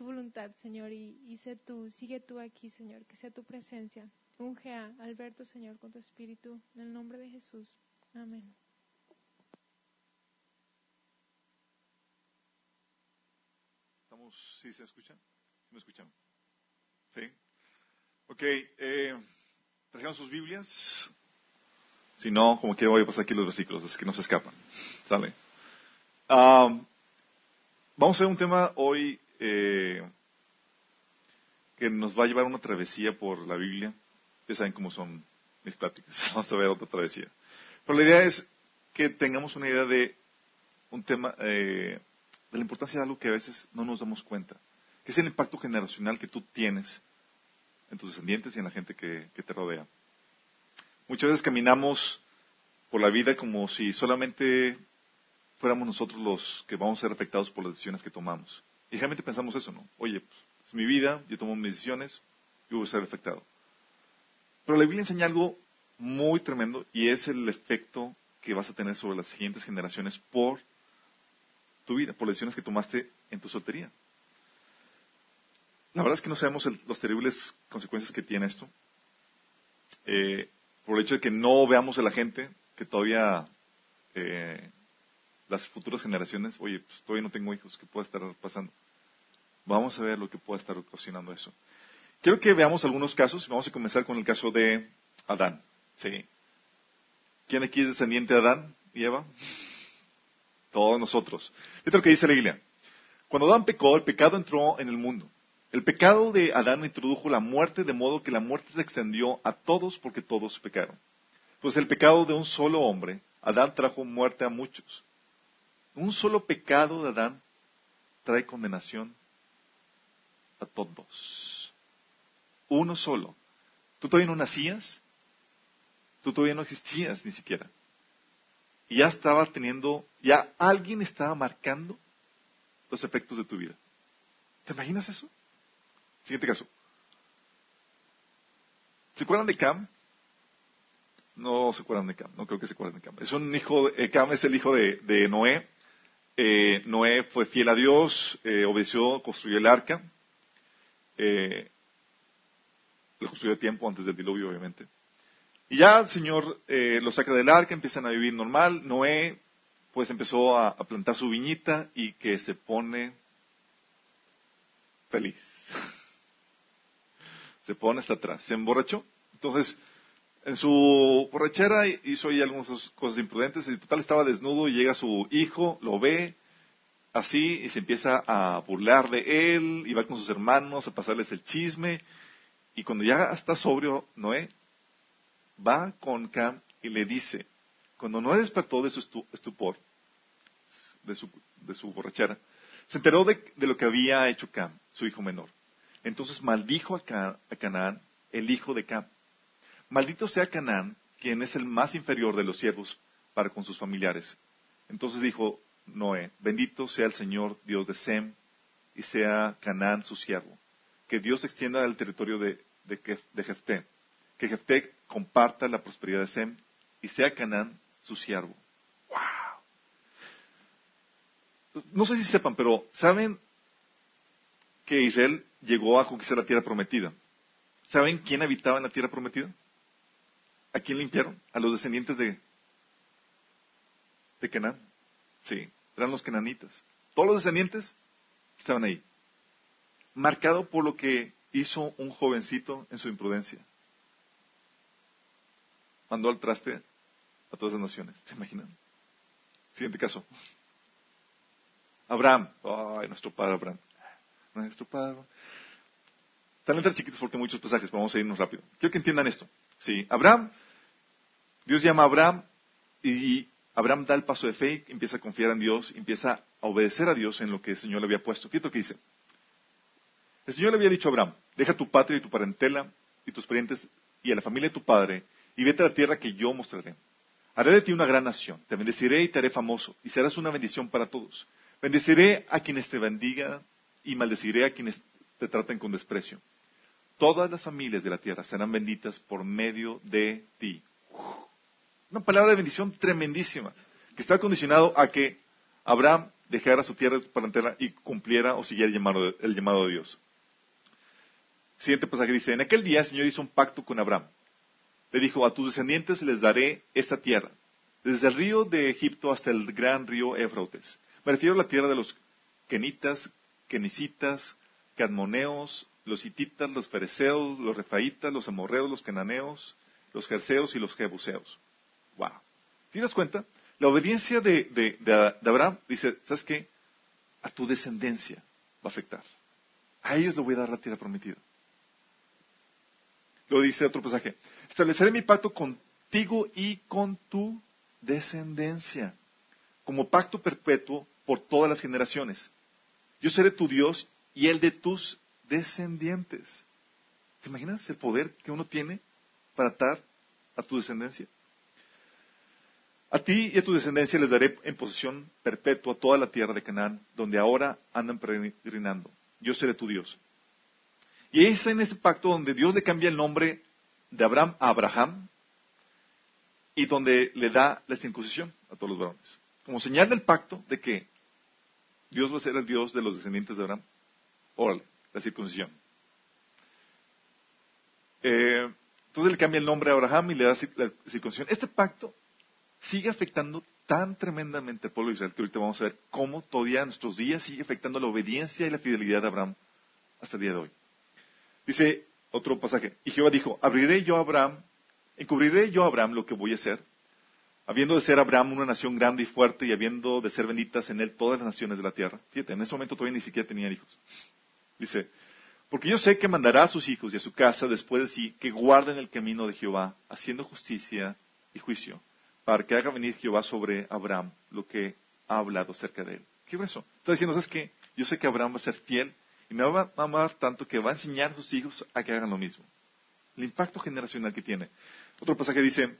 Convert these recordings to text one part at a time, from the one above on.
tu voluntad, Señor, y, y sé tú, sigue tú aquí, Señor, que sea tu presencia. Unge a Alberto, Señor, con tu espíritu, en el nombre de Jesús. Amén. ¿Estamos, sí se escuchan? ¿Sí me escuchan? ¿Sí? Ok, eh, ¿trajeron sus Biblias? Si no, como que voy a pasar aquí los versículos, es que no se escapan. ¿Sale? Ah, vamos a ver un tema hoy eh, que nos va a llevar una travesía por la Biblia. Ya saben cómo son mis pláticas. Vamos a ver otra travesía. Pero la idea es que tengamos una idea de un tema, eh, de la importancia de algo que a veces no nos damos cuenta, que es el impacto generacional que tú tienes en tus descendientes y en la gente que, que te rodea. Muchas veces caminamos por la vida como si solamente fuéramos nosotros los que vamos a ser afectados por las decisiones que tomamos. Y realmente pensamos eso, ¿no? Oye, pues, es mi vida, yo tomo mis decisiones, yo voy a ser afectado. Pero la Biblia enseña algo muy tremendo y es el efecto que vas a tener sobre las siguientes generaciones por tu vida, por las decisiones que tomaste en tu soltería. La verdad es que no sabemos las terribles consecuencias que tiene esto. Eh, por el hecho de que no veamos a la gente que todavía eh, las futuras generaciones, oye, pues todavía no tengo hijos, ¿qué puede estar pasando? Vamos a ver lo que puede estar ocasionando eso. Quiero que veamos algunos casos. Vamos a comenzar con el caso de Adán. ¿sí? ¿Quién aquí es descendiente de Adán y Eva? Todos nosotros. Esto es lo que dice la Biblia. Cuando Adán pecó, el pecado entró en el mundo. El pecado de Adán introdujo la muerte, de modo que la muerte se extendió a todos porque todos pecaron. Pues el pecado de un solo hombre, Adán trajo muerte a muchos. Un solo pecado de Adán trae condenación a todos. Uno solo. Tú todavía no nacías, tú todavía no existías ni siquiera. Y ya estaba teniendo, ya alguien estaba marcando los efectos de tu vida. ¿Te imaginas eso? Siguiente caso. ¿Se acuerdan de Cam? No se acuerdan de Cam, no creo que se acuerden de Cam. Es un hijo, de, eh, Cam es el hijo de, Noé. Eh, Noé fue fiel a Dios, eh, obedeció, construyó el arca. Lo construyó a tiempo antes del diluvio, obviamente. Y ya el Señor lo saca del arca, empiezan a vivir normal. Noé, pues empezó a plantar su viñita y que se pone feliz se pone hasta atrás, se emborrachó. Entonces, en su borrachera hizo ahí algunas cosas imprudentes y total estaba desnudo y llega su hijo, lo ve así y se empieza a burlar de él y va con sus hermanos a pasarles el chisme y cuando ya está sobrio Noé, va con Cam y le dice, cuando Noé despertó de su estupor, de su, de su borrachera, se enteró de lo que había hecho Cam, su hijo menor. Entonces maldijo a, Canaán, el hijo de Cam. Maldito sea Canaán, quien es el más inferior de los siervos para con sus familiares. Entonces dijo Noé, bendito sea el Señor Dios de Sem, y sea Canaán su siervo. Que Dios extienda el territorio de, de, Jefté. Que Jefté comparta la prosperidad de Sem, y sea Canaán su siervo. ¡Wow! No sé si sepan, pero ¿saben que Israel llegó a conquistar la tierra prometida. ¿Saben quién habitaba en la tierra prometida? ¿A quién limpiaron? A los descendientes de, de Canaán. Sí, eran los cananitas. Todos los descendientes estaban ahí. Marcado por lo que hizo un jovencito en su imprudencia. Mandó al traste a todas las naciones. ¿Se imaginan? Siguiente caso. Abraham. Ay, nuestro padre Abraham nuestro Padre. Están letras chiquitas porque hay muchos pasajes, vamos a irnos rápido. Quiero que entiendan esto. Sí, Abraham, Dios llama a Abraham y Abraham da el paso de fe, empieza a confiar en Dios, empieza a obedecer a Dios en lo que el Señor le había puesto. Fíjate lo que dice. El Señor le había dicho a Abraham, deja tu patria y tu parentela y tus parientes y a la familia de tu padre y vete a la tierra que yo mostraré. Haré de ti una gran nación, te bendeciré y te haré famoso y serás una bendición para todos. Bendeciré a quienes te bendigan y maldeciré a quienes te traten con desprecio. Todas las familias de la tierra serán benditas por medio de ti. Una palabra de bendición tremendísima, que está condicionado a que Abraham dejara su tierra parentela y cumpliera o siguiera el llamado, de, el llamado de Dios. Siguiente pasaje dice, en aquel día el Señor hizo un pacto con Abraham. Le dijo, a tus descendientes les daré esta tierra, desde el río de Egipto hasta el gran río Éfrates. Me refiero a la tierra de los kenitas, kenicitas, cadmoneos, los hititas, los fereceos, los refaitas, los amorreos, los cananeos, los jerseos y los jebuseos. Wow. ¿Te das cuenta? La obediencia de, de, Abraham dice, ¿sabes qué? A tu descendencia va a afectar. A ellos le voy a dar la tierra prometida. Lo dice otro pasaje. Estableceré mi pacto contigo y con tu descendencia, como pacto perpetuo por todas las generaciones. Yo seré tu Dios y el de tus descendientes. ¿Te imaginas el poder que uno tiene para atar a tu descendencia? A ti y a tu descendencia les daré en posesión perpetua toda la tierra de Canaán, donde ahora andan peregrinando. Yo seré tu Dios. Y es en ese pacto donde Dios le cambia el nombre de Abraham a Abraham y donde le da la circuncisión a todos los varones. Como señal del pacto de que Dios va a ser el Dios de los descendientes de Abraham. Órale, la circuncisión. Eh, entonces le cambia el nombre a Abraham y le da la circuncisión. Este pacto sigue afectando tan tremendamente al pueblo de Israel que ahorita vamos a ver cómo todavía en nuestros días sigue afectando la obediencia y la fidelidad de Abraham hasta el día de hoy. Dice otro pasaje, y Jehová dijo, abriré yo a Abraham, encubriré yo a Abraham lo que voy a hacer, habiendo de ser Abraham una nación grande y fuerte y habiendo de ser benditas en él todas las naciones de la tierra. Fíjate, en ese momento todavía ni siquiera tenían hijos. Dice, porque yo sé que mandará a sus hijos y a su casa después de sí que guarden el camino de Jehová, haciendo justicia y juicio, para que haga venir Jehová sobre Abraham lo que ha hablado acerca de él. ¿Qué es eso? Está diciendo, ¿sabes qué? Yo sé que Abraham va a ser fiel y me va a amar tanto que va a enseñar a sus hijos a que hagan lo mismo. El impacto generacional que tiene. Otro pasaje dice,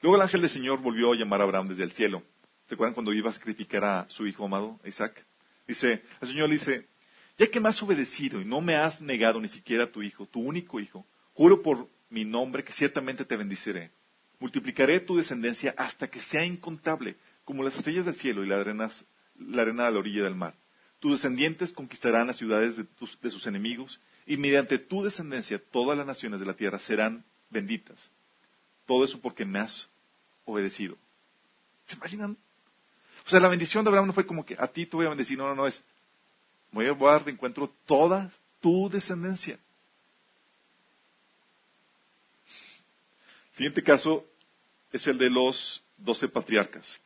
luego el ángel del Señor volvió a llamar a Abraham desde el cielo. ¿Te acuerdan cuando iba a sacrificar a su hijo amado, Isaac? Dice, el Señor le dice, ya que me has obedecido y no me has negado ni siquiera a tu hijo, tu único hijo, juro por mi nombre que ciertamente te bendiciré. Multiplicaré tu descendencia hasta que sea incontable, como las estrellas del cielo y la arena, la arena de la orilla del mar. Tus descendientes conquistarán las ciudades de, sus enemigos y mediante tu descendencia todas las naciones de la tierra serán benditas. Todo eso porque me has obedecido. ¿Se imaginan? O sea, la bendición de Abraham no fue como que a ti te voy a bendecir, no, no, no, es voy a dar de encuentro toda tu descendencia. Siguiente caso es el de los doce patriarcas.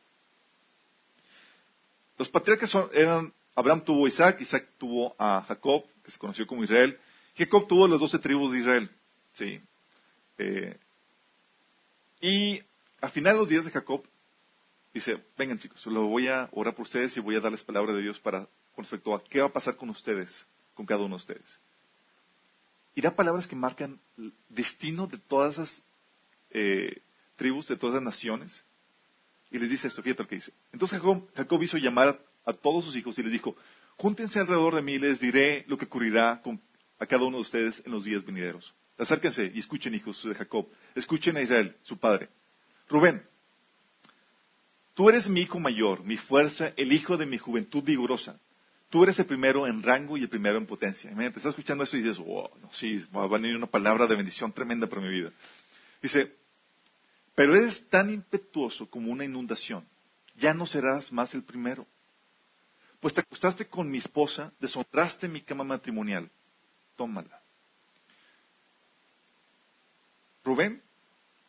Los patriarcas eran Abraham tuvo a Isaac, Isaac tuvo a Jacob, que se conoció como Israel. Jacob tuvo las doce tribus de Israel. ¿sí? Eh, y al final de los días de Jacob, dice, vengan chicos, lo voy a orar por ustedes y voy a darles palabra de Dios para con respecto a qué va a pasar con ustedes, con cada uno de ustedes. Y da palabras que marcan el destino de todas esas eh, tribus, de todas las naciones. Y les dice esto, fíjate lo que dice. Entonces Jacob, Jacob hizo llamar a todos sus hijos y les dijo, júntense alrededor de mí les diré lo que ocurrirá a cada uno de ustedes en los días venideros. Acérquense y escuchen, hijos de Jacob. Escuchen a Israel, su padre. Rubén, tú eres mi hijo mayor, mi fuerza, el hijo de mi juventud vigorosa. Tú eres el primero en rango y el primero en potencia. Imagínate, estás escuchando eso y dices, wow, sí, va a venir una palabra de bendición tremenda para mi vida. Dice, pero eres tan impetuoso como una inundación. Ya no serás más el primero pues te acostaste con mi esposa, deshonraste mi cama matrimonial. Tómala. Rubén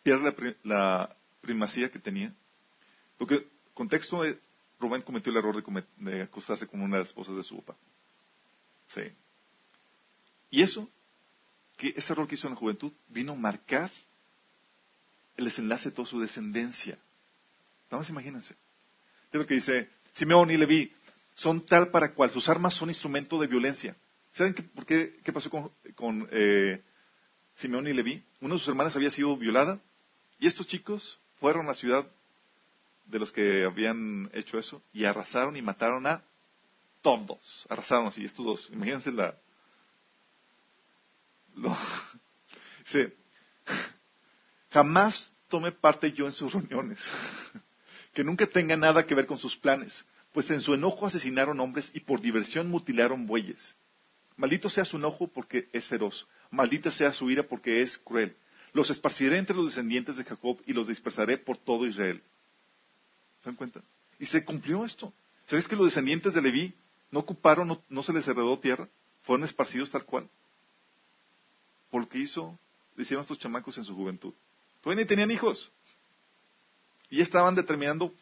pierde la, primacía que tenía. Lo que, contexto es, Rubén cometió el error de, acostarse con una de las esposas de su papá. Sí. Y eso, que ese error que hizo en la juventud, vino a marcar el desenlace de toda su descendencia. Nada más imagínense. Es lo que dice Simeón y Leví son tal para cual sus armas son instrumento de violencia. ¿Saben qué, por qué, qué pasó con, eh, Simeón y Leví? Una de sus hermanas había sido violada y estos chicos fueron a la ciudad de los que habían hecho eso y arrasaron y mataron a todos. Arrasaron así, estos dos. Imagínense la... Lo, jamás tome parte yo en sus reuniones. que nunca tenga nada que ver con sus planes pues en su enojo asesinaron hombres y por diversión mutilaron bueyes. Maldito sea su enojo porque es feroz, maldita sea su ira porque es cruel. Los esparciré entre los descendientes de Jacob y los dispersaré por todo Israel. ¿Se dan cuenta? Y se cumplió esto. ¿Sabes que los descendientes de Leví no ocuparon, no, se les heredó tierra? Fueron esparcidos tal cual. Por lo que hizo, hicieron estos chamacos en su juventud. Todavía ni tenían hijos. Y estaban determinando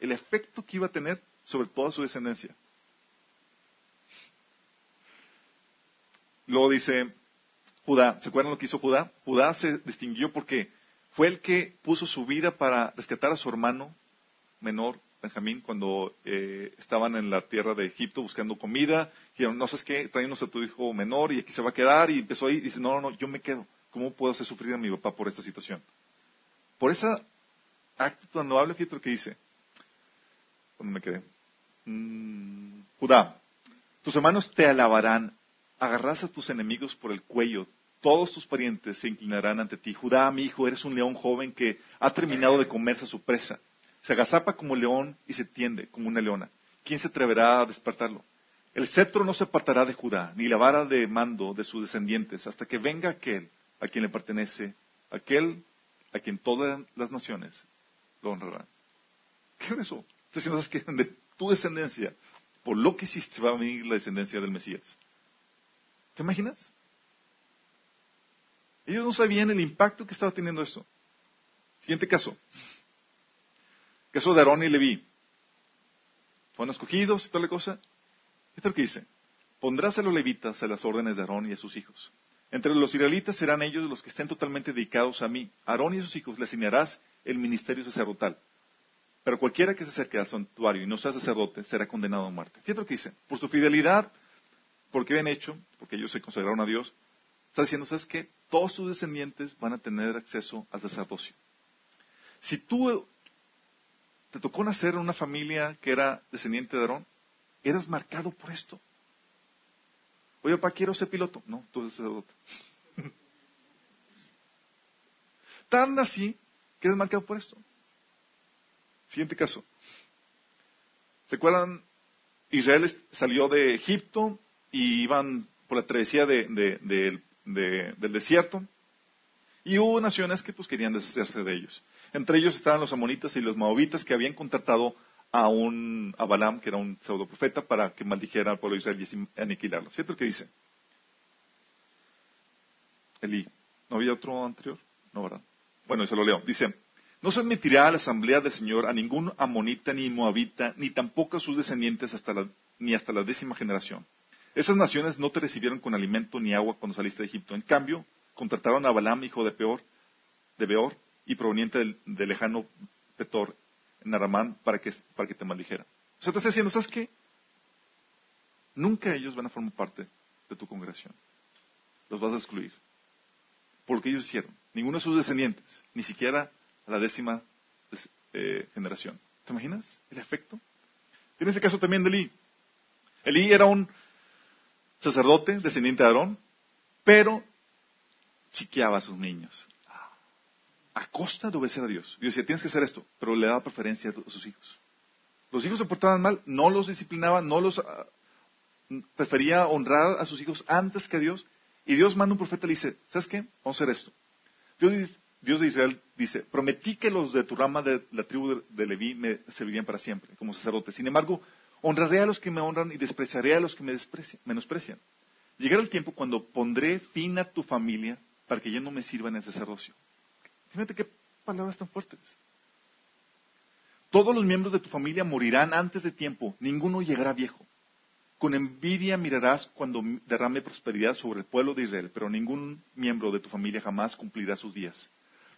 el efecto que iba a tener sobre toda su descendencia. Luego dice Judá, ¿se acuerdan lo que hizo Judá? Judá se distinguió porque fue el que puso su vida para rescatar a su hermano menor, Benjamín, cuando eh, estaban en la tierra de Egipto buscando comida. Dijeron, no sabes qué, tráenos a tu hijo menor y aquí se va a quedar. Y empezó ahí y dice, no, no, no, yo me quedo. ¿Cómo puedo hacer sufrir a mi papá por esta situación? Por ese acto tan noble, fíjate lo que dice. ¿Dónde me quedé? Mm, Judá, tus hermanos te alabarán agarrás a tus enemigos por el cuello, todos tus parientes se inclinarán ante ti. Judá, mi hijo, eres un león joven que ha terminado de comerse a su presa. Se agazapa como león y se tiende como una leona. ¿Quién se atreverá a despertarlo? El cetro no se apartará de Judá, ni la vara de mando de sus descendientes, hasta que venga aquel a quien le pertenece, aquel a quien todas las naciones lo honrarán. ¿Qué es eso? Estás que de tu descendencia, por lo que hiciste, va a venir la descendencia del Mesías. ¿Te imaginas? Ellos no sabían el impacto que estaba teniendo esto. Siguiente caso. Caso de Aarón y Leví. Fueron escogidos y toda la cosa. ¿Qué tal que dice? Pondrás a los levitas a las órdenes de Aarón y a sus hijos. Entre los israelitas serán ellos los que estén totalmente dedicados a mí. Aarón y sus hijos le asignarás el ministerio sacerdotal. Pero cualquiera que se acerque al santuario y no sea sacerdote será condenado a muerte. Fíjate lo que dice. Por su fidelidad porque habían hecho, porque ellos se consagraron a Dios, está diciendo, ¿sabes qué? Todos sus descendientes van a tener acceso al sacerdocio. Si tú te tocó nacer en una familia que era descendiente de Aarón, eras marcado por esto. Oye, papá, quiero ser piloto. No, tú eres sacerdote. Tan así que eres marcado por esto. Siguiente caso. ¿Se acuerdan? Israel salió de Egipto y iban por la travesía del desierto. Y hubo naciones que pues querían deshacerse de ellos. Entre ellos estaban los amonitas y los moabitas que habían contratado a un a Balaam, que era un pseudo profeta, para que maldijera al pueblo de Israel y aniquilarlo. ¿Cierto que dice? Elí. ¿No había otro anterior? No, ¿verdad? Bueno, se lo leo. Dice, no se admitirá a la asamblea del Señor a ningún amonita ni moabita, ni tampoco a sus descendientes hasta ni hasta la décima generación. Esas naciones no te recibieron con alimento ni agua cuando saliste de Egipto. En cambio, contrataron a Balaam, hijo de Peor, de Beor, y proveniente del, lejano Petor, en Aramán, para que, para que te maldijera. O sea, te está diciendo, ¿sabes qué? Nunca ellos van a formar parte de tu congregación. Los vas a excluir. Por lo que ellos hicieron. Ninguno de sus descendientes, ni siquiera la décima eh, generación. ¿Te imaginas el efecto? Tienes el caso también de Elí. Elí era un sacerdote, descendiente de Aarón, pero chiqueaba a sus niños. A costa de obedecer a Dios. Y decía, tienes que hacer esto, pero le daba preferencia a sus hijos. Los hijos se portaban mal, no los disciplinaba, no los ah, prefería honrar a sus hijos antes que a Dios. Y Dios manda un profeta y le dice, ¿sabes qué? Vamos a hacer esto. Dios, de Israel dice, prometí que los de tu rama de la tribu de, Leví me servirían para siempre como sacerdotes. Sin embargo, Honraré a los que me honran y despreciaré a los que me menosprecian. Llegará el tiempo cuando pondré fin a tu familia para que ya no me sirva en el sacerdocio. Fíjate qué palabras tan fuertes. Todos los miembros de tu familia morirán antes de tiempo, ninguno llegará viejo. Con envidia mirarás cuando derrame prosperidad sobre el pueblo de Israel, pero ningún miembro de tu familia jamás cumplirá sus días.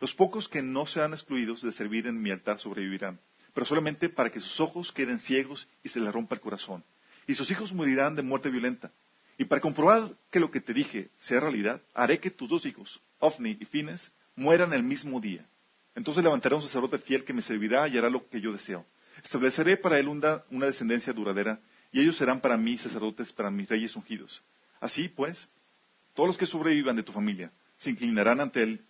Los pocos que no sean excluidos de servir en mi altar sobrevivirán pero solamente para que sus ojos queden ciegos y se le rompa el corazón. Y sus hijos morirán de muerte violenta. Y para comprobar que lo que te dije sea realidad, haré que tus dos hijos, Ofni y Fines, mueran el mismo día. Entonces levantaré un sacerdote fiel que me servirá y hará lo que yo deseo. Estableceré para él una, descendencia duradera, y ellos serán para mí sacerdotes, para mis reyes ungidos. Así pues, todos los que sobrevivan de tu familia se inclinarán ante él,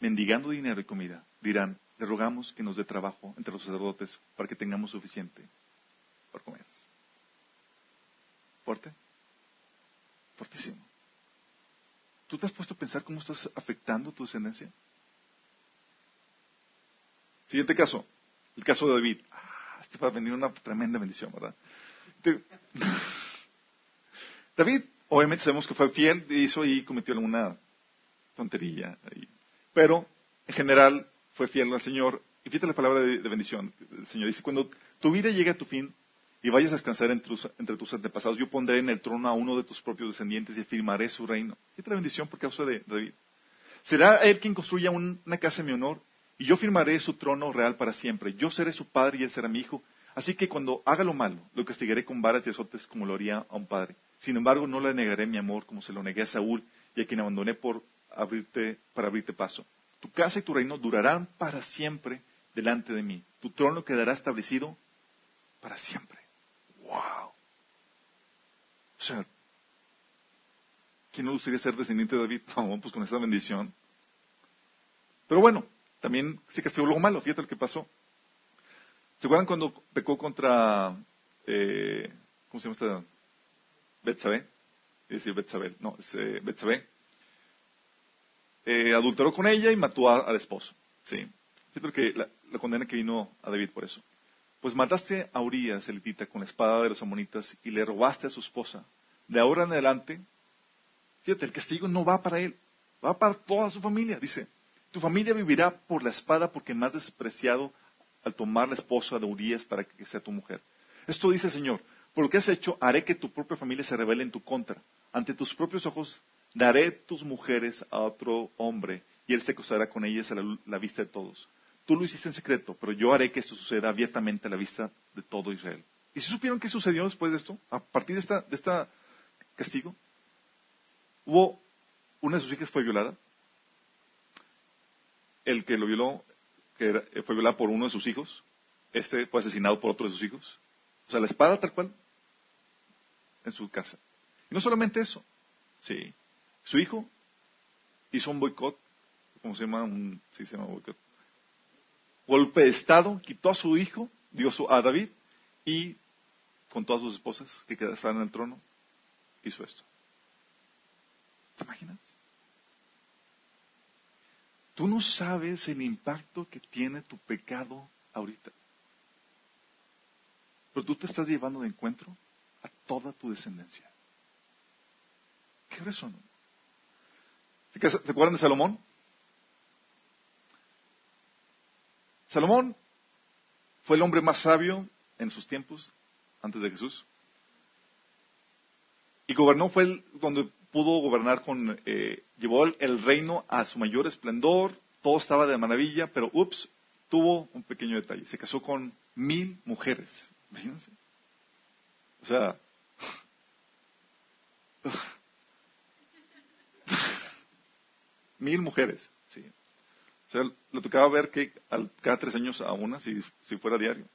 mendigando dinero y comida. Dirán, le rogamos que nos dé trabajo entre los sacerdotes para que tengamos suficiente para comer. ¿Fuerte? Fuertísimo. ¿Tú te has puesto a pensar cómo estás afectando tu descendencia? Siguiente caso, el caso de David. Ah, este va a venir una tremenda bendición, ¿verdad? David, obviamente sabemos que fue fiel, hizo y cometió alguna tontería. Pero, en general, fue fiel al Señor. Y fíjate la palabra de, bendición. El Señor dice, cuando tu vida llegue a tu fin y vayas a descansar entre tus, antepasados, yo pondré en el trono a uno de tus propios descendientes y afirmaré su reino. Fíjate la bendición por causa de David. Será él quien construya una casa en mi honor y yo firmaré su trono real para siempre. Yo seré su padre y él será mi hijo. Así que cuando haga lo malo, lo castigaré con varas y azotes como lo haría a un padre. Sin embargo, no le negaré mi amor como se lo negué a Saúl y a quien abandoné por abrirte, para abrirte paso. Tu casa y tu reino durarán para siempre delante de mí. Tu trono quedará establecido para siempre. ¡Wow! O sea, ¿quién no gustaría ser descendiente de David? Pues con esa bendición. Pero bueno, también sí castigó algo malo. Fíjate lo que pasó. ¿Se acuerdan cuando pecó contra, eh, ¿cómo se llama esta? Betsabé. Es decir, Betsabé. No, es eh. Eh, adulteró con ella y mató al esposo. ¿sí? Fíjate que la, la, condena que vino a David por eso. Pues mataste a Urias, elitita, con la espada de los amonitas y le robaste a su esposa. De ahora en adelante, fíjate, el castigo no va para él, va para toda su familia. Dice, tu familia vivirá por la espada porque me has despreciado al tomar la esposa de Urias para que sea tu mujer. Esto dice el Señor, por lo que has hecho, haré que tu propia familia se revele en tu contra. Ante tus propios ojos daré tus mujeres a otro hombre y él se acostará con ellas a la, vista de todos. Tú lo hiciste en secreto, pero yo haré que esto suceda abiertamente a la vista de todo Israel. ¿Y si supieron qué sucedió después de esto? A partir de esta, de esta castigo, hubo una de sus hijas fue violada. El que lo violó, que fue violada por uno de sus hijos, este fue asesinado por otro de sus hijos. O sea, la espada tal cual en su casa. Y no solamente eso, sí, su hijo hizo un boicot, ¿cómo se llama? Sí, se llama boicot. Golpe de Estado, quitó a su hijo, dio a David, y con todas sus esposas que estaban en el trono, hizo esto. ¿Te imaginas? Tú no sabes el impacto que tiene tu pecado ahorita. Pero tú te estás llevando de encuentro a toda tu descendencia. ¿Qué razón? ¿Se acuerdan de Salomón? Salomón fue el hombre más sabio en sus tiempos, antes de Jesús. Y gobernó, fue el, donde pudo gobernar con, eh, llevó el, reino a su mayor esplendor, todo estaba de maravilla, pero ups, tuvo un pequeño detalle, se casó con mil mujeres, imagínense. O sea, mil mujeres. Sí. O sea, le tocaba ver que cada tres años a una, si, fuera diario.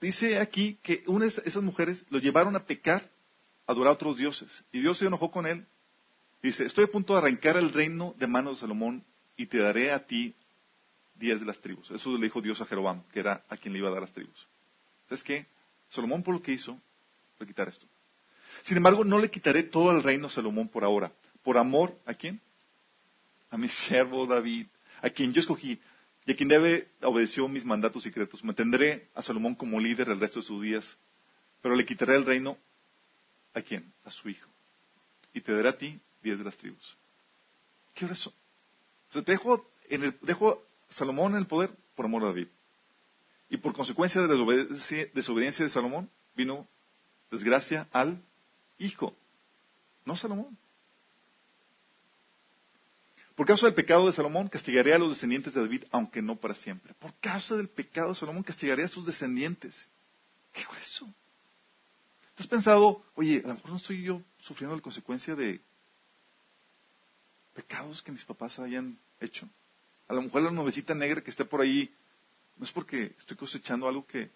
Dice aquí que una de esas mujeres lo llevaron a pecar, a adorar a otros dioses. Y Dios se enojó con él. Dice, estoy a punto de arrancar el reino de manos de Salomón y te daré a ti diez de las tribus. Eso le dijo Dios a Jeroboam, que era a quien le iba a dar las tribus. ¿Sabes qué? Salomón por lo que hizo, le quitar esto. Sin embargo, no le quitaré todo el reino a Salomón por ahora. ¿Por amor a quién? A mi siervo David, a quien yo escogí y a quien debe obedeció mis mandatos secretos. Me tendré a Salomón como líder el resto de sus días, pero le quitaré el reino a quién? A su hijo. Y te daré a ti diez de las tribus. ¿Qué hora eso? Sea, dejo, en el, dejo a Salomón en el poder por amor a David. Y por consecuencia de la desobediencia de Salomón, vino desgracia al hijo, no Salomón. Por causa del pecado de Salomón, castigaré a los descendientes de David, aunque no para siempre. Por causa del pecado de Salomón, castigaré a sus descendientes. ¿Qué es eso? ¿Te has pensado, oye, a lo mejor no estoy yo sufriendo la consecuencia de pecados que mis papás hayan hecho? A lo mejor la nubecita negra que está por ahí, no es porque estoy cosechando algo que,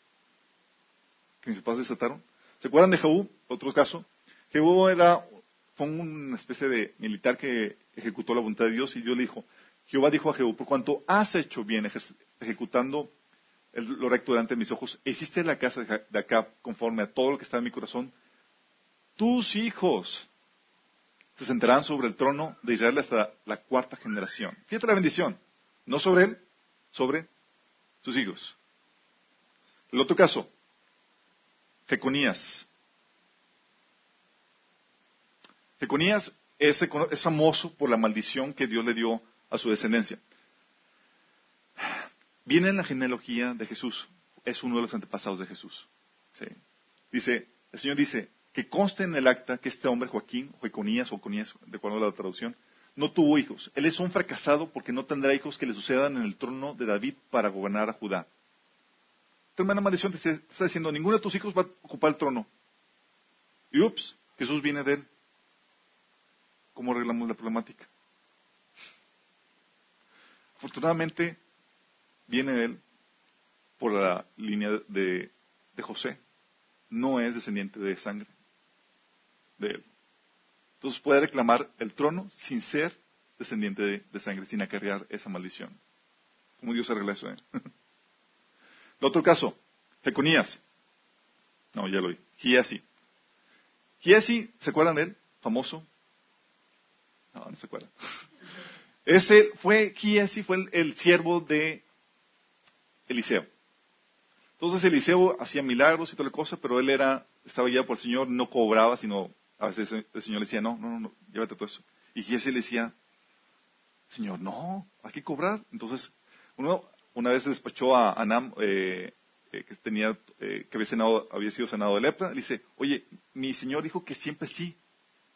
que mis papás desataron. ¿Se acuerdan de Jehú? Otro caso. Jehú era fue una especie de militar que ejecutó la voluntad de Dios y Dios le dijo, Jehová dijo a Jehú, por cuanto has hecho bien ejecutando lo recto delante de mis ojos, hiciste la casa de acá conforme a todo lo que está en mi corazón, tus hijos se sentarán sobre el trono de Israel hasta la cuarta generación. Fíjate la bendición, no sobre él, sobre sus hijos. El otro caso, Jeconías. Jeconías es, famoso por la maldición que Dios le dio a su descendencia. Viene en la genealogía de Jesús. Es uno de los antepasados de Jesús. Dice, el Señor dice, que conste en el acta que este hombre, Joaquín, Jeconías o Conías, de acuerdo a la traducción, no tuvo hijos. Él es un fracasado porque no tendrá hijos que le sucedan en el trono de David para gobernar a Judá. Tremenda maldición te está diciendo, ninguno de tus hijos va a ocupar el trono. Y ups, Jesús viene de él. ¿Cómo arreglamos la problemática? Afortunadamente, viene él por la línea de, José. No es descendiente de sangre de él. Entonces puede reclamar el trono sin ser descendiente de, sangre, sin acarrear esa maldición. ¿Cómo Dios arregla eso? Eh? el otro caso, Jeconías. No, ya lo vi. Giesi. Giesi, ¿se acuerdan de él? Famoso. No, no se acuerdan. Ese fue, Giesi fue el siervo de Eliseo. Entonces Eliseo hacía milagros y toda la cosa, pero él era, estaba guiado por el Señor, no cobraba, sino a veces el Señor le decía, no, no, no, llévate todo eso. Y Giesi le decía, Señor, no, hay que cobrar. Entonces, uno una vez despachó a Anam, eh, eh, que tenía, eh, que había, había sido senado de lepra, le dice, oye, mi Señor dijo que siempre sí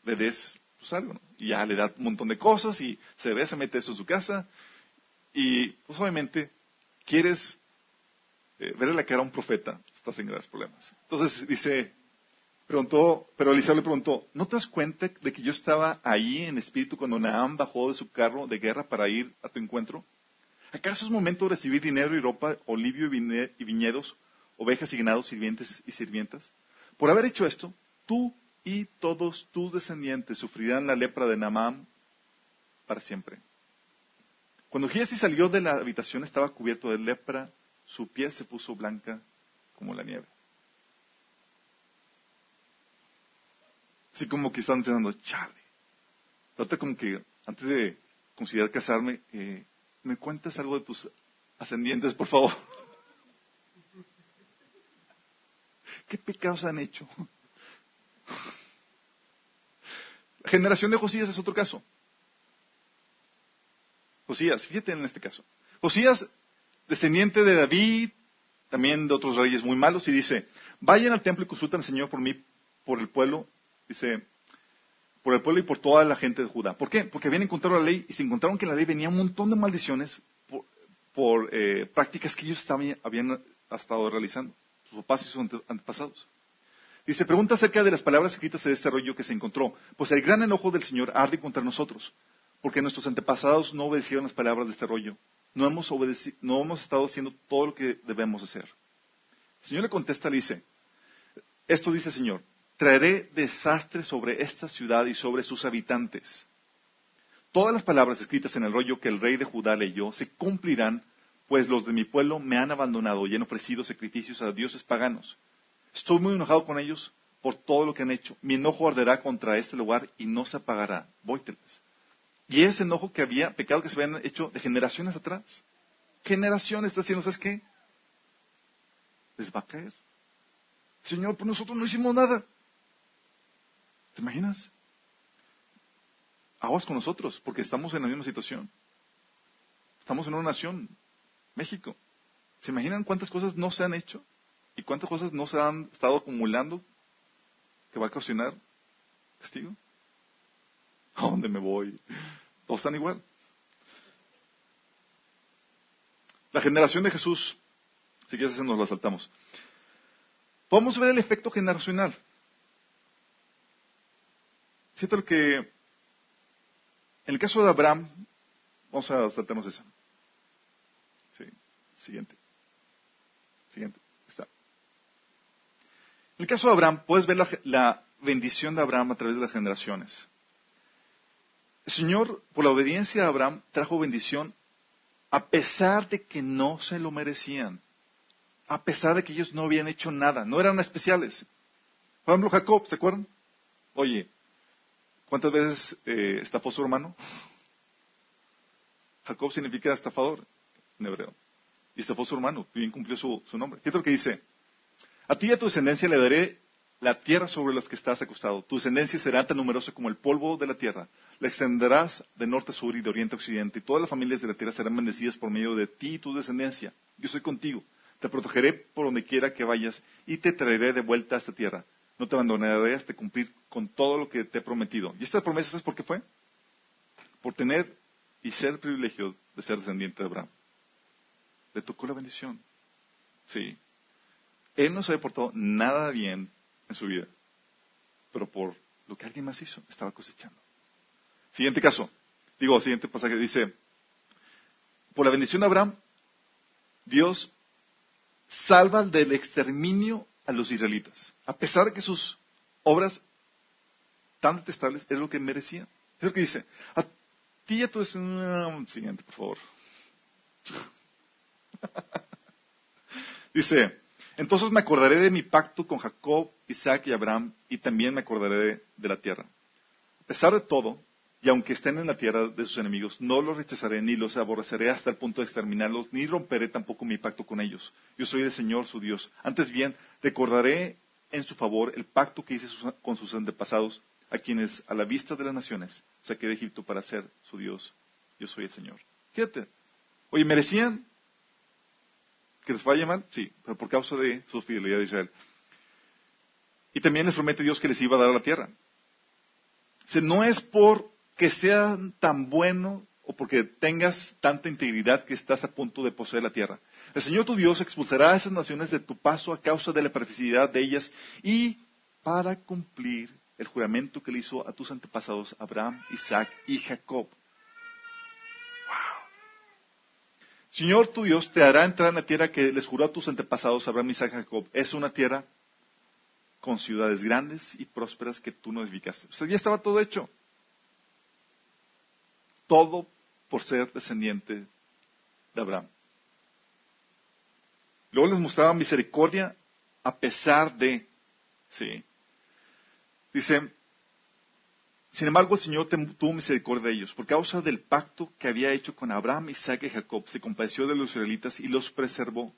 le des pues algo, Y ya le da un montón de cosas y se ve, se mete eso en su casa. Y pues obviamente quieres eh, verle la cara a un profeta, estás en graves problemas. Entonces dice, preguntó, pero Eliseo le preguntó, ¿no te das cuenta de que yo estaba ahí en espíritu cuando Naam bajó de su carro de guerra para ir a tu encuentro? ¿Acaso es momento de recibir dinero y ropa, olivio y viñedos, ovejas y ganados, sirvientes y sirvientas? Por haber hecho esto, tú y todos tus descendientes sufrirán la lepra de Naam para siempre. Cuando Giesi salió de la habitación estaba cubierto de lepra, su piel se puso blanca como la nieve. Así como que estaban pensando, chale. Trata como que antes de considerar casarme, eh, ¿me cuentas algo de tus ascendientes, por favor? ¿Qué pecados han hecho? La generación de Josías es otro caso. Josías, fíjate en este caso. Josías, descendiente de David, también de otros reyes muy malos, y dice, vayan al templo y consulten al Señor por mí, por el pueblo, dice, por el pueblo y por toda la gente de Judá. ¿Por qué? Porque habían encontrado la ley y se encontraron que la ley venía un montón de maldiciones por, eh, prácticas que ellos habían estado realizando, sus papás y sus antepasados. Dice, pregunta acerca de las palabras escritas en este rollo que se encontró. Pues el gran enojo del Señor arde contra nosotros, porque nuestros antepasados no obedecieron las palabras de este rollo. No hemos, no hemos estado haciendo todo lo que debemos hacer. El Señor le contesta, le dice, esto dice el Señor, traeré desastre sobre esta ciudad y sobre sus habitantes. Todas las palabras escritas en el rollo que el rey de Judá leyó se cumplirán, pues los de mi pueblo me han abandonado y han ofrecido sacrificios a dioses paganos. Estoy muy enojado con ellos por todo lo que han hecho. Mi enojo arderá contra este lugar y no se apagará. Vóyteles. Y ese enojo que había, pecado que se habían hecho de generaciones atrás. Generaciones está haciendo, ¿sabes qué? Les va a caer. Señor, pues nosotros no hicimos nada. ¿Te imaginas? Aguas con nosotros, porque estamos en la misma situación. Estamos en una nación, México. ¿Se imaginan cuántas cosas no se han hecho? ¿Y cuántas cosas no se han estado acumulando que va a ocasionar castigo? ¿A dónde me voy? Todos están igual. La generación de Jesús, si quieres nos la saltamos. Podemos ver el efecto generacional. Fíjate lo que, en el caso de Abraham, vamos a saltarnos esa. Sí, siguiente. Siguiente. En el caso de Abraham, puedes ver la, bendición de Abraham a través de las generaciones. El Señor, por la obediencia a Abraham, trajo bendición a pesar de que no se lo merecían. A pesar de que ellos no habían hecho nada, no eran especiales. Por ejemplo, Jacob, ¿se acuerdan? Oye, ¿cuántas veces eh, estafó su hermano? Jacob significa estafador en hebreo. Y estafó su hermano, bien cumplió su, su nombre. ¿Qué es lo que dice? A ti y a tu descendencia le daré la tierra sobre la que estás acostado. Tu descendencia será tan numerosa como el polvo de la tierra. La extenderás de norte a sur y de oriente a occidente, y todas las familias de la tierra serán bendecidas por medio de ti y tu descendencia. Yo soy contigo. Te protegeré por donde quiera que vayas y te traeré de vuelta a esta tierra. No te abandonaré hasta cumplir con todo lo que te he prometido. ¿Y estas promesas es por qué fue? Por tener y ser privilegio de ser descendiente de Abraham. Le tocó la bendición. Sí. Él no se había portado nada bien en su vida, pero por lo que alguien más hizo, estaba cosechando. Siguiente caso, digo, siguiente pasaje, dice, por la bendición de Abraham, Dios salva del exterminio a los israelitas, a pesar de que sus obras tan detestables es lo que merecían. Es lo que dice, a ti ya tú es un siguiente, por favor. dice, entonces me acordaré de mi pacto con Jacob, Isaac y Abraham, y también me acordaré de, la tierra. A pesar de todo, y aunque estén en la tierra de sus enemigos, no los rechazaré ni los aborreceré hasta el punto de exterminarlos, ni romperé tampoco mi pacto con ellos. Yo soy el Señor su Dios. Antes bien, recordaré en su favor el pacto que hice con sus antepasados, a quienes a la vista de las naciones saqué de Egipto para ser su Dios. Yo soy el Señor. Fíjate. Oye, merecían que les vaya mal, sí, pero por causa de su fidelidad a Israel. Y también les promete Dios que les iba a dar la tierra. No es por que sean tan bueno o porque tengas tanta integridad que estás a punto de poseer la tierra. El Señor tu Dios expulsará a esas naciones de tu paso a causa de la perversidad de ellas y para cumplir el juramento que le hizo a tus antepasados Abraham, Isaac y Jacob. Señor tu Dios te hará entrar en la tierra que les juró a tus antepasados Abraham, Isaac Jacob. Es una tierra con ciudades grandes y prósperas que tú no edificaste. O sea, ya estaba todo hecho. Todo por ser descendiente de Abraham. Luego les mostraba misericordia a pesar de, sí. Dice, sin embargo, el Señor tuvo misericordia de ellos. Por causa del pacto que había hecho con Abraham, Isaac y Jacob, se compadeció de los israelitas y los preservó.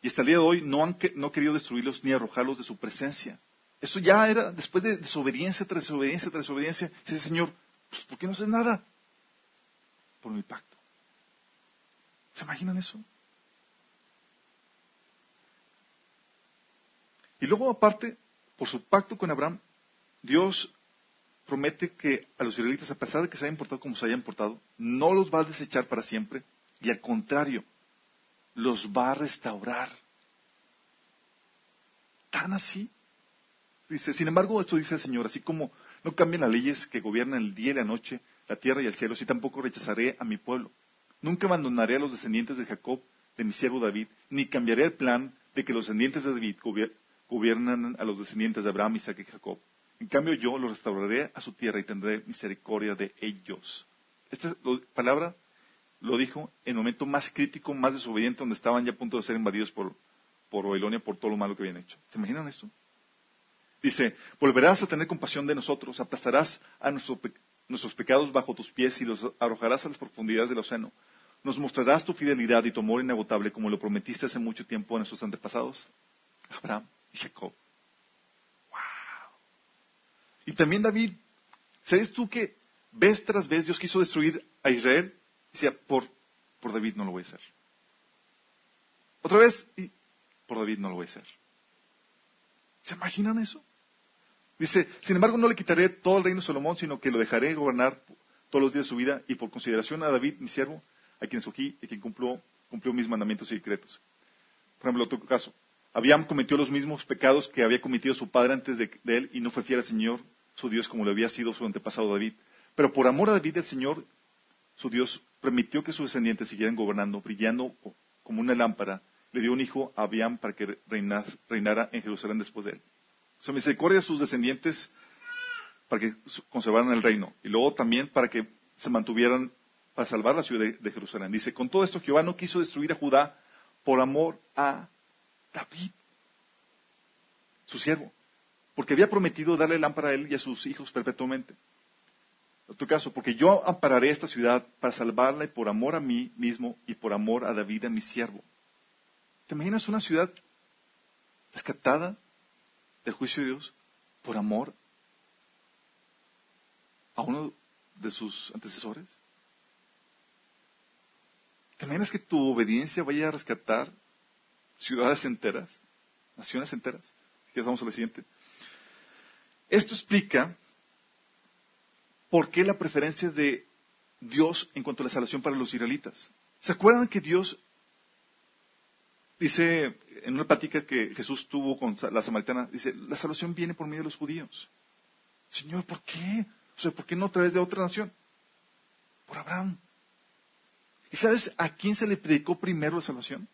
Y hasta el día de hoy no han no querido destruirlos ni arrojarlos de su presencia. Eso ya era después de desobediencia tras desobediencia tras desobediencia. Dice, Señor, pues, ¿por qué no haces nada? Por mi pacto. ¿Se imaginan eso? Y luego, aparte, por su pacto con Abraham, Dios promete que a los israelitas, a pesar de que se hayan portado como se hayan portado, no los va a desechar para siempre y al contrario, los va a restaurar. Tan así. Dice, sin embargo, esto dice el Señor, así como no cambian las leyes que gobiernan el día y la noche, la tierra y el cielo, así tampoco rechazaré a mi pueblo. Nunca abandonaré a los descendientes de Jacob, de mi siervo David, ni cambiaré el plan de que los descendientes de David gobiernan a los descendientes de Abraham, Isaac y Jacob en cambio yo los restauraré a su tierra y tendré misericordia de ellos. Esta palabra lo dijo en el momento más crítico, más desobediente, donde estaban ya a punto de ser invadidos por, por Babilonia por todo lo malo que habían hecho. ¿Se imaginan esto? Dice, volverás a tener compasión de nosotros, aplastarás a nuestros pecados bajo tus pies y los arrojarás a las profundidades del océano. Nos mostrarás tu fidelidad y tu amor inagotable como lo prometiste hace mucho tiempo a nuestros antepasados, Abraham y Jacob. Y también David, ¿sabes tú que vez tras vez Dios quiso destruir a Israel? Decía, por, por David no lo voy a hacer. Otra vez, y por David no lo voy a hacer. ¿Se imaginan eso? Dice, sin embargo no le quitaré todo el reino de Salomón, sino que lo dejaré gobernar todos los días de su vida y por consideración a David, mi siervo, a quien escogí y quien cumplió, cumplió mis mandamientos y decretos. Por ejemplo, otro caso. Abiam cometió los mismos pecados que había cometido su padre antes de, él y no fue fiel al Señor, su Dios, como le había sido su antepasado David. Pero por amor a David, el Señor, su Dios, permitió que sus descendientes siguieran gobernando, brillando como una lámpara. Le dio un hijo a Abiam para que reinara en Jerusalén después de él. Sea, misericordia a sus descendientes para que conservaran el reino. Y luego también para que se mantuvieran para salvar la ciudad de, Jerusalén. Dice, con todo esto Jehová no quiso destruir a Judá por amor a David, su siervo, porque había prometido darle lámpara a él y a sus hijos perpetuamente. En tu caso, porque yo ampararé esta ciudad para salvarla y por amor a mí mismo y por amor a David, a mi siervo. ¿Te imaginas una ciudad rescatada del juicio de Dios por amor a uno de sus antecesores? ¿Te imaginas que tu obediencia vaya a rescatar ciudades enteras, naciones enteras? Vamos a la siguiente. Esto explica por qué la preferencia de Dios en cuanto a la salvación para los israelitas. ¿Se acuerdan que Dios dice en una plática que Jesús tuvo con la samaritana, dice, la salvación viene por medio de los judíos. Señor, ¿por qué? O sea, ¿por qué no a través de otra nación? Por Abraham. ¿Y sabes a quién se le predicó primero la salvación?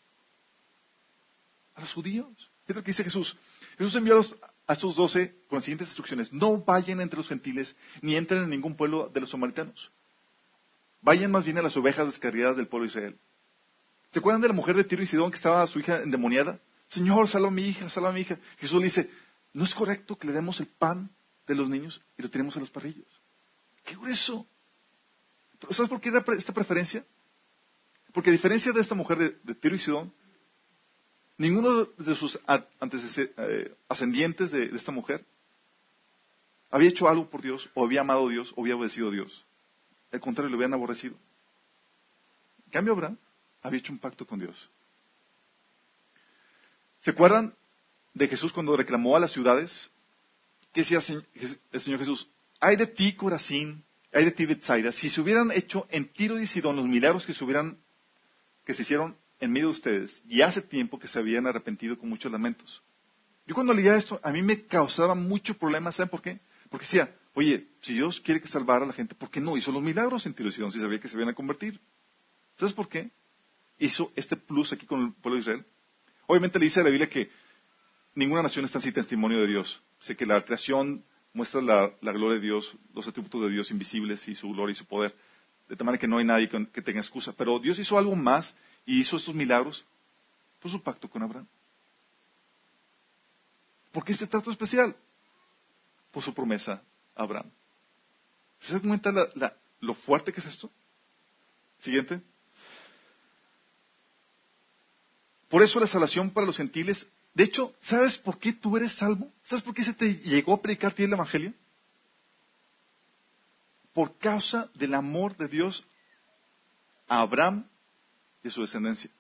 A los judíos. ¿Qué es lo que dice Jesús? Jesús envió a, los, a estos doce con las siguientes instrucciones. No vayan entre los gentiles, ni entren en ningún pueblo de los samaritanos. Vayan más bien a las ovejas descarriadas del pueblo de Israel. ¿Se acuerdan de la mujer de Tiro y Sidón que estaba su hija endemoniada? Señor, salva a mi hija, salva a mi hija. Jesús le dice, no es correcto que le demos el pan de los niños y lo tenemos en los parrillos. ¡Qué grueso! ¿Sabes por qué da esta preferencia? Porque a diferencia de esta mujer de, Tiro y Sidón, ninguno de sus eh, ascendientes de, esta mujer había hecho algo por Dios, o había amado a Dios, o había obedecido a Dios. Al contrario, lo habían aborrecido. En cambio, Abraham había hecho un pacto con Dios. ¿Se acuerdan de Jesús cuando reclamó a las ciudades? ¿Qué decía el Señor Jesús? Hay de ti, Corazín, hay de ti, Bethsaida, si se hubieran hecho en Tiro y Sidón los milagros que se hubieran, que se hicieron en medio de ustedes, y hace tiempo que se habían arrepentido con muchos lamentos. Yo cuando leía esto, a mí me causaba mucho problema, ¿saben por qué? Porque decía, oye, si Dios quiere que salvara a la gente, ¿por qué no hizo los milagros en Tiro si sabía que se iban a convertir? ¿Sabes por qué? hizo este plus aquí con el pueblo de Israel? Obviamente le dice a la Biblia que ninguna nación está sin testimonio de Dios. Sé que la creación muestra la, gloria de Dios, los atributos de Dios invisibles y su gloria y su poder. De tal manera que no hay nadie que, tenga excusa. Pero Dios hizo algo más y hizo estos milagros por su pacto con Abraham. ¿Por qué este trato especial? Por su promesa a Abraham. ¿Se da cuenta lo fuerte que es esto? Siguiente. Por eso la salvación para los gentiles. De hecho, ¿sabes por qué tú eres salvo? ¿Sabes por qué se te llegó a predicar ti el Evangelio? Por causa del amor de Dios a Abraham y su descendencia.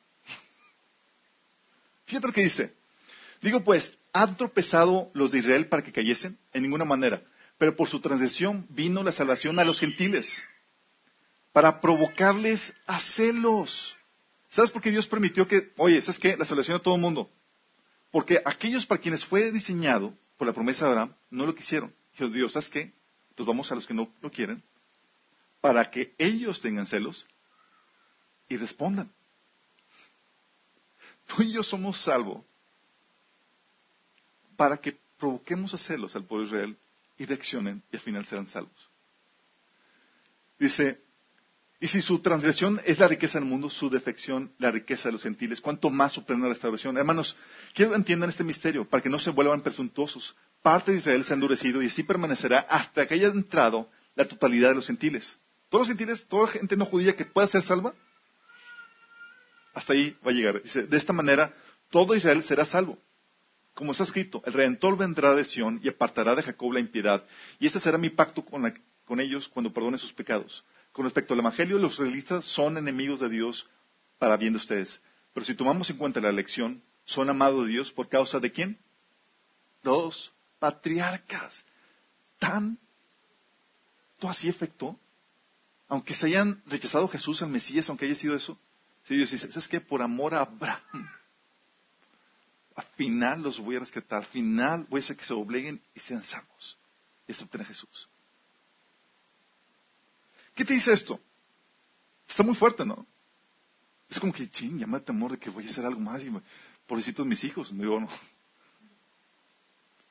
Fíjate lo que dice. Digo pues, ¿han tropezado los de Israel para que cayesen? En ninguna manera. Pero por su transgresión vino la salvación a los gentiles, para provocarles a celos. ¿Sabes por qué Dios permitió que, oye, ¿sabes qué? La salvación a todo el mundo. Porque aquellos para quienes fue diseñado por la promesa de Abraham no lo quisieron. Dijo Dios, ¿sabes qué? Entonces vamos a los que no lo quieren para que ellos tengan celos y respondan. Tú y yo somos salvos para que provoquemos a celos al pueblo de Israel y reaccionen y al final sean salvos. Dice, y si su transgresión es la riqueza del mundo, su defección la riqueza de los gentiles, ¿cuánto más su plena restauración? Hermanos, quiero que entiendan este misterio para que no se vuelvan presuntuosos. Parte de Israel se ha endurecido y así permanecerá hasta que haya entrado la totalidad de los gentiles. Todos los gentiles, toda la gente no judía que pueda ser salva, hasta ahí va a llegar. Dice, de esta manera, todo Israel será salvo. Como está escrito, el Redentor vendrá de Sión y apartará de Jacob la impiedad. Y este será mi pacto con, con ellos cuando perdone sus pecados con respecto al Evangelio, los israelitas son enemigos de Dios para bien de ustedes. Pero si tomamos en cuenta la elección, son amados de Dios por causa de quién? Dos patriarcas. Tan, todo así efecto, aunque se hayan rechazado Jesús, al Mesías, aunque haya sido eso, si Dios dice, ¿sabes qué? Por amor a Abraham, al final los voy a rescatar, al final voy a hacer que se dobleguen y sean salvos. Y acepten a Jesús. ¿Qué te dice esto? Está muy fuerte, ¿no? Es como que, ching, llama temor de que voy a hacer algo más y pobrecitos mis hijos. Me digo, no.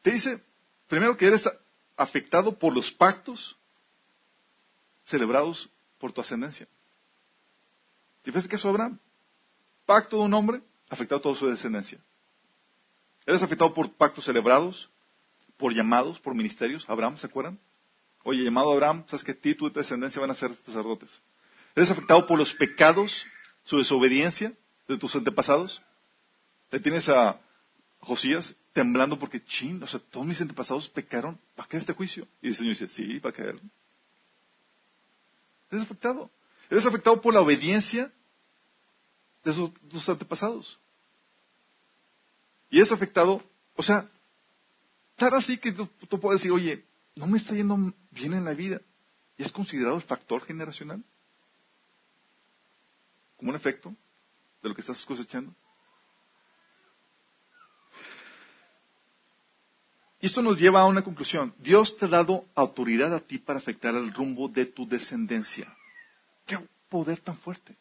Te dice, primero que eres afectado por los pactos celebrados por tu ascendencia. ¿Y ves qué es Abraham? Pacto de un hombre, afectado a toda su descendencia. Eres afectado por pactos celebrados, por llamados, por ministerios. Abraham, ¿se acuerdan? Oye, llamado Abraham, sabes que ti y tu descendencia van a ser sacerdotes. Eres afectado por los pecados, su desobediencia de tus antepasados. Te tienes a Josías temblando porque, ching, o sea, todos mis antepasados pecaron, ¿va a caer este juicio? Y el Señor dice, sí, va a caer. Eres afectado. Eres afectado por la obediencia de tus antepasados. Y es afectado, o sea, tal así que tú, tú puedes decir, oye, no me está yendo bien en la vida. ¿Y es considerado el factor generacional? Como un efecto de lo que estás cosechando. Y esto nos lleva a una conclusión. Dios te ha dado autoridad a ti para afectar el rumbo de tu descendencia. ¡Qué poder tan fuerte!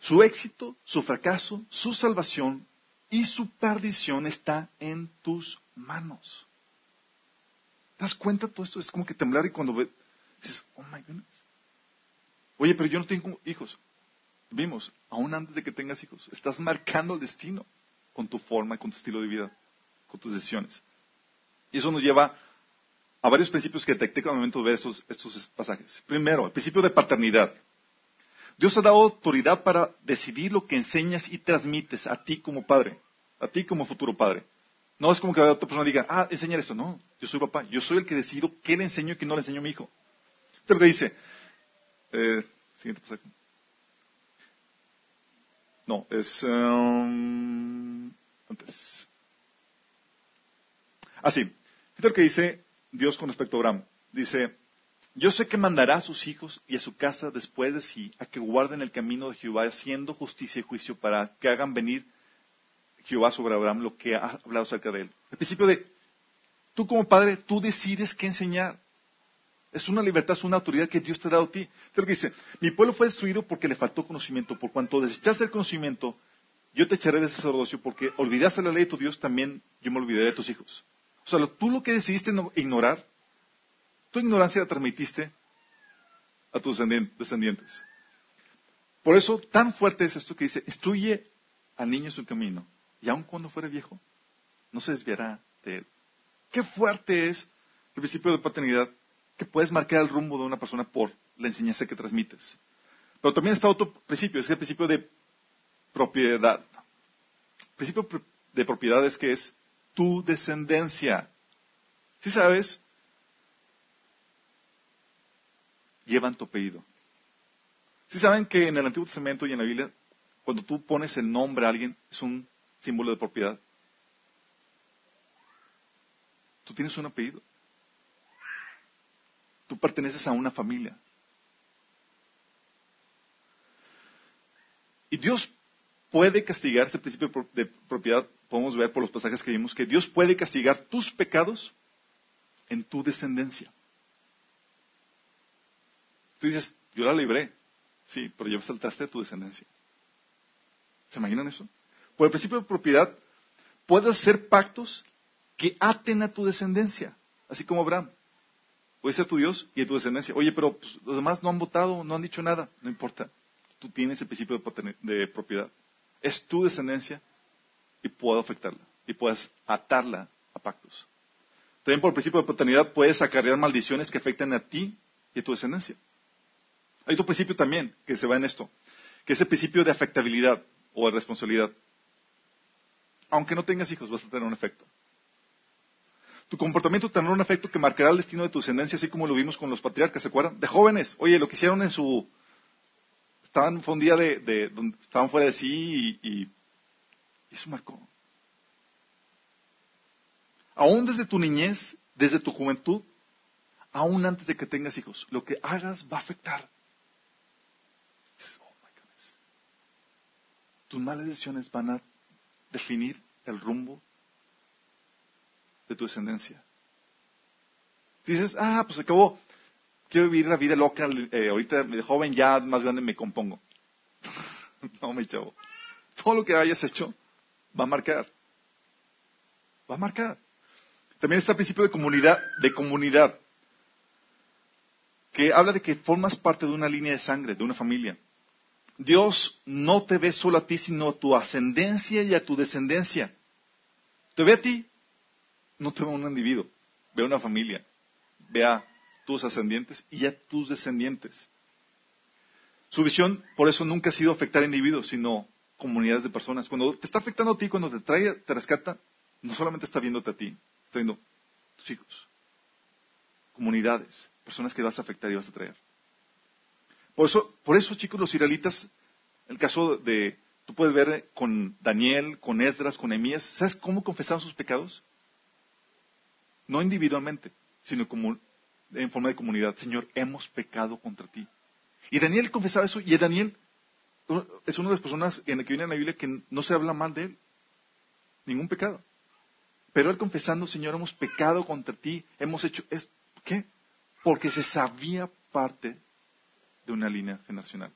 Su éxito, su fracaso, su salvación y su perdición está en tus manos. ¿Te das cuenta todo esto? Es como que temblar y cuando ves, dices, oh my goodness. Oye, pero yo no tengo hijos. Vimos, aún antes de que tengas hijos, estás marcando el destino con tu forma, con tu estilo de vida con tus decisiones. Y eso nos lleva a varios principios que detecté al momento de ver estos, pasajes. Primero, el principio de paternidad. Dios ha dado autoridad para decidir lo que enseñas y transmites a ti como padre, a ti como futuro padre. No es como que otra persona diga, ah, enseñar eso. No, yo soy papá. Yo soy el que decido qué le enseño y qué no le enseño a mi hijo. Esto es lo que dice. Eh, siguiente pasaje. No, es um, antes. Así, fíjate lo que dice Dios con respecto a Abraham. Dice, yo sé que mandará a sus hijos y a su casa después de sí a que guarden el camino de Jehová haciendo justicia y juicio para que hagan venir Jehová sobre Abraham lo que ha hablado acerca de él. El principio de, tú como padre, tú decides qué enseñar. Es una libertad, es una autoridad que Dios te ha dado a ti. Lo que dice, mi pueblo fue destruido porque le faltó conocimiento. Por cuanto desechaste el conocimiento, yo te echaré de sacerdocio porque olvidaste la ley de tu Dios, también yo me olvidaré de tus hijos. O sea, tú lo que decidiste ignorar, tu ignorancia la transmitiste a tus descendientes. Por eso, tan fuerte es esto que dice, instruye al niño su camino, y aun cuando fuere viejo, no se desviará de él. Qué fuerte es el principio de paternidad que puedes marcar el rumbo de una persona por la enseñanza que transmites. Pero también está otro principio, es el principio de propiedad. El principio de propiedad es que es tu descendencia. ¿Sí sabes? Llevan tu apellido. ¿Sí saben que en el Antiguo Testamento y en la Biblia, cuando tú pones el nombre a alguien, es un símbolo de propiedad? Tú tienes un apellido. Tú perteneces a una familia. Y Dios puede castigar ese principio de propiedad podemos ver por los pasajes que vimos que Dios puede castigar tus pecados en tu descendencia. Tú dices, yo la libré, sí, pero ya saltaste a tu descendencia. ¿Se imaginan eso? Por el principio de propiedad, puedes hacer pactos que aten a tu descendencia, así como Abraham. Puede ser tu Dios y a tu descendencia. Oye, pero pues, los demás no han votado, no han dicho nada. No importa. Tú tienes el principio de, de propiedad. Es tu descendencia y puedo afectarla y puedes atarla a pactos. También por el principio de paternidad puedes acarrear maldiciones que afecten a ti y a tu descendencia. Hay otro principio también que se va en esto, que es el principio de afectabilidad o de responsabilidad. Aunque no tengas hijos, vas a tener un efecto. Tu comportamiento tendrá un efecto que marcará el destino de tu descendencia, así como lo vimos con los patriarcas, ¿se acuerdan? De jóvenes, oye, lo que hicieron en su... Estaban, fue un día de, donde estaban fuera de sí y eso marcó. Aún desde tu niñez, desde tu juventud, aún antes de que tengas hijos, lo que hagas va a afectar. Oh Tus malas decisiones van a definir el rumbo de tu descendencia. Dices, ah, pues acabó, quiero vivir la vida loca, eh, ahorita de joven ya más grande me compongo. no, me chavo. Todo lo que hayas hecho va a marcar. Va a marcar. También está el principio de comunidad, de comunidad. que habla de que formas parte de una línea de sangre, de una familia. Dios no te ve solo a ti, sino a tu ascendencia y a tu descendencia. Te ve a ti, no te ve a un individuo, ve a una familia, ve a tus ascendientes y a tus descendientes. Su visión, por eso, nunca ha sido afectar a individuos, sino comunidades de personas. Cuando te está afectando a ti, cuando te trae, te rescata, no solamente está viéndote a ti, está viendo tus hijos, comunidades, personas que vas a afectar y vas a traer. Por eso, por eso chicos, los israelitas, el caso de, tú puedes ver con Daniel, con Esdras, con Emías, ¿sabes cómo confesaban sus pecados? No individualmente, sino como en forma de comunidad. Señor, hemos pecado contra ti. Y Daniel confesaba eso, y Daniel es una de las personas en la que viene en la Biblia que no se habla mal de él. Ningún pecado. Pero él confesando, Señor, hemos pecado contra ti, hemos hecho esto. ¿Qué? Porque se sabía parte de una línea generacional,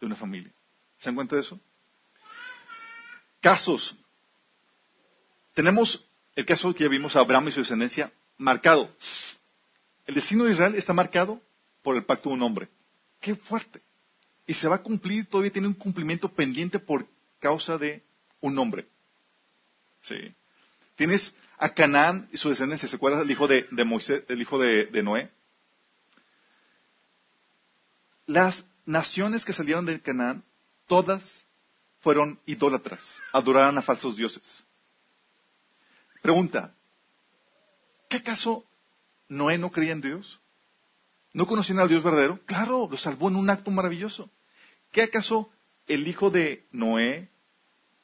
de una familia. ¿Se dan cuenta de eso? Casos. Tenemos el caso que ya vimos a Abraham y su descendencia marcado. El destino de Israel está marcado por el pacto de un hombre. Qué fuerte. Y se va a cumplir, todavía tiene un cumplimiento pendiente por causa de un hombre. Sí. Tienes a Canaán y su descendencia. ¿Se acuerdan del hijo de, Moisés, el hijo de, de Noé? Las naciones que salieron de Canaán, todas fueron idólatras, adoraron a falsos dioses. Pregunta, ¿qué acaso Noé no creía en Dios? ¿No conocían al Dios verdadero? Claro, lo salvó en un acto maravilloso. ¿Qué acaso el hijo de Noé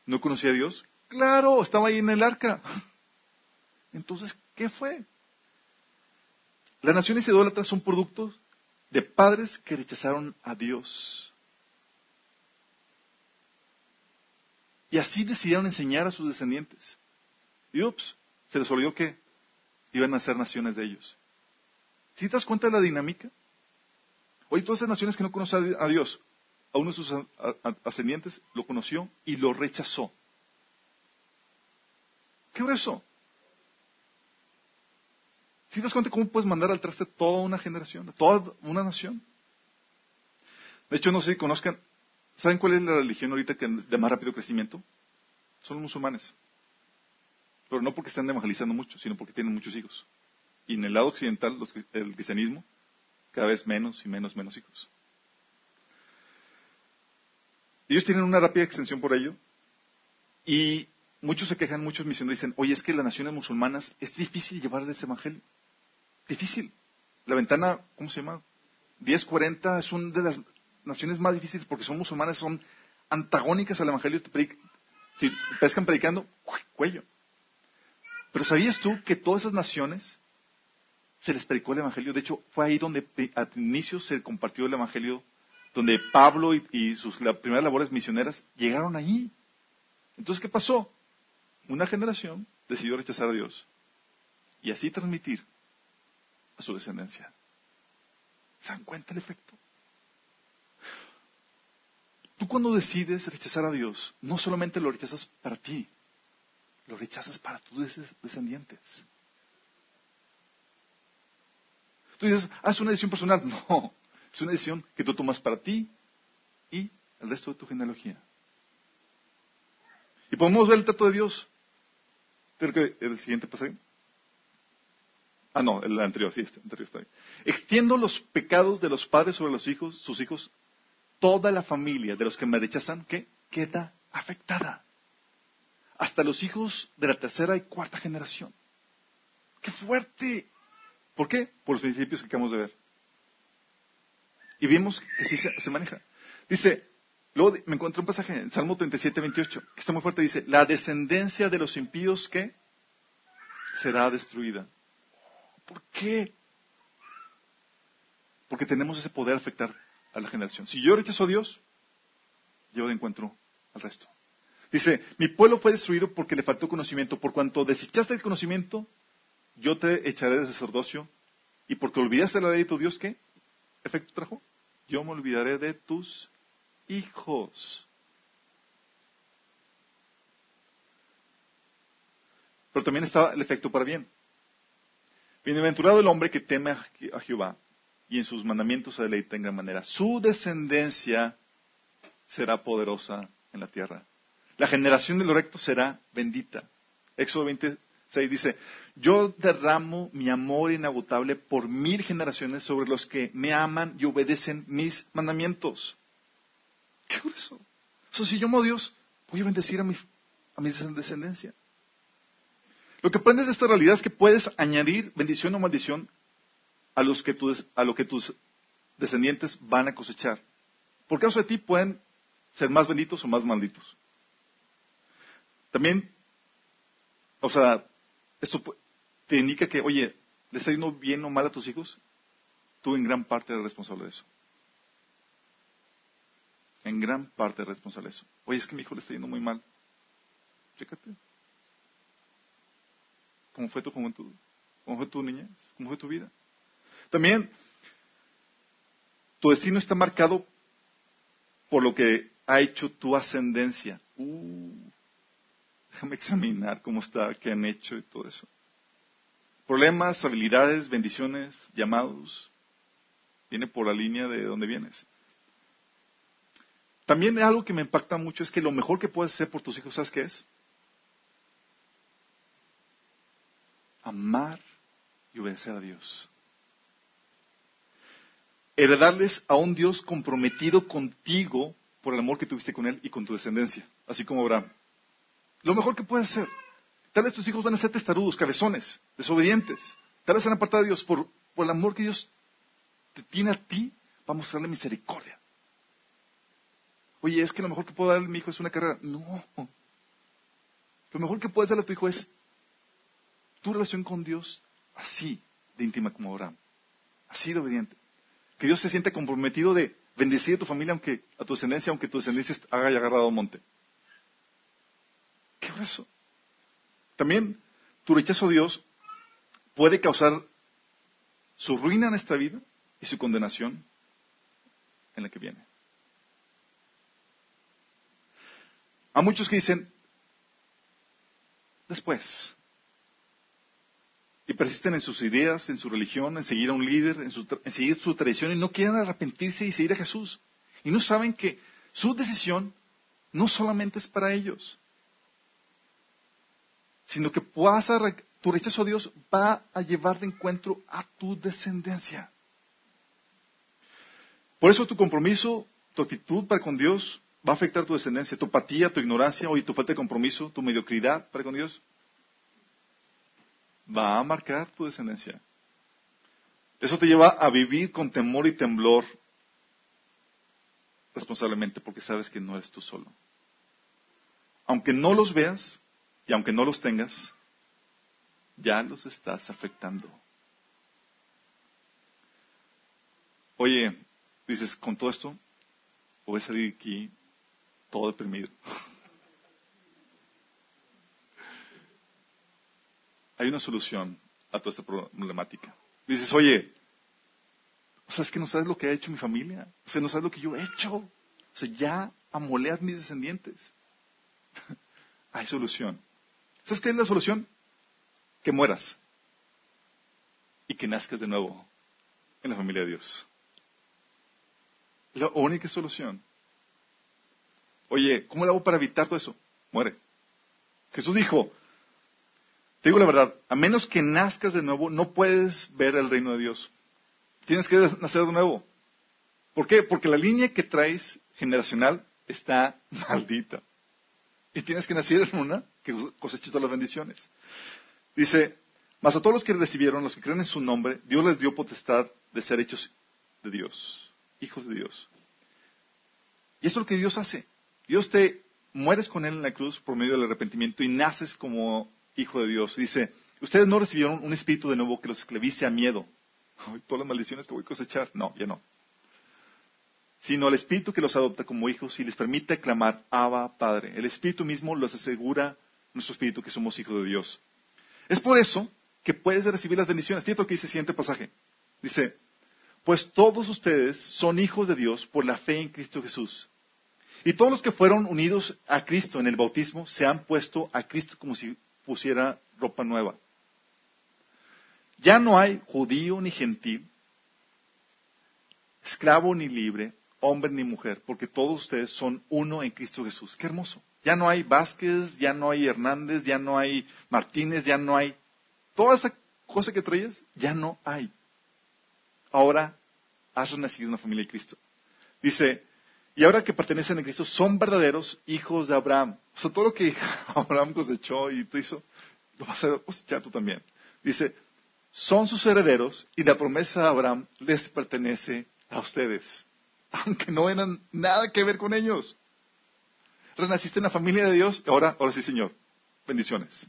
no conocía a Dios? Claro, estaba ahí en el arca. Entonces, ¿qué fue? Las naciones idólatras son productos de padres que rechazaron a Dios. Y así decidieron enseñar a sus descendientes. Y ups, se les olvidó que iban a ser naciones de ellos. ¿Sí te das cuenta de la dinámica? Hoy todas esas naciones que no conocen a Dios, a uno de sus ascendientes lo conoció y lo rechazó. ¿Qué eso? ¿Sí te das cuenta cómo puedes mandar al traste toda una generación, toda una nación? De hecho, no sé conozcan, ¿saben cuál es la religión ahorita que de más rápido crecimiento? Son los musulmanes. Pero no porque estén evangelizando mucho, sino porque tienen muchos hijos. Y en el lado occidental, el cristianismo, cada vez menos y menos, menos hijos. Ellos tienen una rápida extensión por ello. Y muchos se quejan, muchos misioneros dicen, oye, es que las naciones musulmanas es difícil llevarles ese evangelio. Difícil. La ventana, ¿cómo se llama? 1040 es una de las naciones más difíciles porque son musulmanas, son antagónicas al Evangelio. Si pescan predicando, cuello. Pero ¿sabías tú que todas esas naciones se les predicó el Evangelio? De hecho, fue ahí donde al inicio se compartió el Evangelio, donde Pablo y, sus primeras labores misioneras llegaron allí. Entonces, ¿qué pasó? Una generación decidió rechazar a Dios y así transmitir a su descendencia. ¿Se dan cuenta el efecto? Tú cuando decides rechazar a Dios, no solamente lo rechazas para ti, lo rechazas para tus descendientes. Tú dices, ah, es una decisión personal. No, es una decisión que tú tomas para ti y el resto de tu genealogía. Y podemos ver el trato de Dios. El siguiente pasaje. Ah, no, el anterior, sí, este anterior está ahí. Extiendo los pecados de los padres sobre los hijos, sus hijos, toda la familia de los que me rechazan, ¿qué? Queda afectada. Hasta los hijos de la tercera y cuarta generación. ¡Qué fuerte! ¿Por qué? Por los principios que acabamos de ver. Y vimos que sí se, maneja. Dice, luego me encontré un pasaje en Salmo 37, 28, que está muy fuerte, dice, la descendencia de los impíos, ¿qué? Será destruida. ¿Por qué? Porque tenemos ese poder afectar a la generación. Si yo rechazo a Dios, yo de encuentro al resto. Dice, mi pueblo fue destruido porque le faltó conocimiento. Por cuanto desechaste el conocimiento, yo te echaré de sacerdocio. Y porque olvidaste la ley de tu Dios, ¿qué efecto trajo? Yo me olvidaré de tus hijos. Pero también está el efecto para bien. Bienaventurado el hombre que teme a Jehová y en sus mandamientos se deleita en gran manera. Su descendencia será poderosa en la tierra. La generación de los rectos será bendita. Éxodo 26 dice, yo derramo mi amor inagotable por mil generaciones sobre los que me aman y obedecen mis mandamientos. ¿Qué es eso? O sea, si yo amo a Dios, voy a bendecir a mi, a mi descendencia. Lo que aprendes de esta realidad es que puedes añadir bendición o maldición a, los que a lo que tus descendientes van a cosechar. Por causa de ti pueden ser más benditos o más malditos. También, o sea, esto te indica que, oye, ¿le está yendo bien o mal a tus hijos? Tú en gran parte eres responsable de eso. En gran parte eres responsable de eso. Oye, es que mi hijo le está yendo muy mal. Chécate. ¿Cómo fue tu juventud? ¿Cómo fue tu niñez? ¿Cómo fue tu vida? También, tu destino está marcado por lo que ha hecho tu ascendencia. Uh, déjame examinar cómo está, qué han hecho y todo eso. Problemas, habilidades, bendiciones, llamados. Viene por la línea de donde vienes. También algo que me impacta mucho es que lo mejor que puedes hacer por tus hijos, ¿sabes qué es? Amar y obedecer a Dios heredarles a un Dios comprometido contigo por el amor que tuviste con Él y con tu descendencia, así como Abraham. Lo mejor que puedes hacer. Tal vez tus hijos van a ser testarudos, cabezones, desobedientes. Tal vez van a apartar a Dios por, el amor que Dios te tiene a ti para mostrarle misericordia. Oye, es que lo mejor que puedo darle a mi hijo es una carrera. No. Lo mejor que puedes darle a tu hijo es tu relación con Dios así de íntima como Abraham. Así de obediente. Que Dios se siente comprometido de bendecir a tu familia, aunque a tu descendencia, aunque tu descendencia haya agarrado monte. ¿Qué es eso? También tu rechazo a Dios puede causar su ruina en esta vida y su condenación en la que viene. A muchos que dicen, después, y persisten en sus ideas, en su religión, en seguir a un líder, en, seguir su tradición y no quieren arrepentirse y seguir a Jesús. Y no saben que su decisión no solamente es para ellos, sino que tu rechazo a Dios va a llevar de encuentro a tu descendencia. Por eso tu compromiso, tu actitud para con Dios va a afectar a tu descendencia, tu apatía, tu ignorancia, o tu falta de compromiso, tu mediocridad para con Dios va a marcar tu descendencia. Eso te lleva a vivir con temor y temblor responsablemente porque sabes que no eres tú solo. Aunque no los veas y aunque no los tengas, ya los estás afectando. Oye, dices, con todo esto, voy a salir aquí todo deprimido. hay una solución a toda esta problemática. Dices, oye, o sea, es que no sabes lo que ha hecho mi familia. O sea, no sabes lo que yo he hecho. O sea, ya amolé a mis descendientes. hay solución. ¿Sabes qué es la solución? Que mueras. Y que nazcas de nuevo en la familia de Dios. La única solución. Oye, ¿cómo le hago para evitar todo eso? Muere. Jesús dijo, te digo la verdad, a menos que nazcas de nuevo, no puedes ver el reino de Dios. Tienes que nacer de nuevo. ¿Por qué? Porque la línea que traes generacional está maldita. Y tienes que nacer en una que coseche todas las bendiciones. Dice, mas a todos los que recibieron, los que creen en su nombre, Dios les dio potestad de ser hechos de Dios, hijos de Dios. Y eso es lo que Dios hace. Dios te mueres con Él en la cruz por medio del arrepentimiento y naces como hijo de Dios. Dice, ustedes no recibieron un espíritu de nuevo que los esclavice a miedo. todas las maldiciones que voy a cosechar. No, ya no. Sino el espíritu que los adopta como hijos y les permite clamar, Abba, Padre. El espíritu mismo los asegura, nuestro espíritu, que somos hijos de Dios. Es por eso que puedes recibir las bendiciones. Fíjate que dice el siguiente pasaje. Dice, pues todos ustedes son hijos de Dios por la fe en Cristo Jesús. Y todos los que fueron unidos a Cristo en el bautismo se han puesto a Cristo como si pusiera ropa nueva. Ya no hay judío ni gentil, esclavo ni libre, hombre ni mujer, porque todos ustedes son uno en Cristo Jesús. Qué hermoso. Ya no hay Vázquez, ya no hay Hernández, ya no hay Martínez, ya no hay... Toda esa cosa que traías, ya no hay. Ahora has renacido en una familia de Cristo. Dice, y ahora que pertenecen a Cristo, son verdaderos hijos de Abraham. O sea, todo lo que Abraham cosechó y tú hizo, lo vas a cosechar tú también. Dice, son sus herederos y la promesa de Abraham les pertenece a ustedes, aunque no eran nada que ver con ellos. Renaciste en la familia de Dios, ahora, ahora sí, Señor. Bendiciones.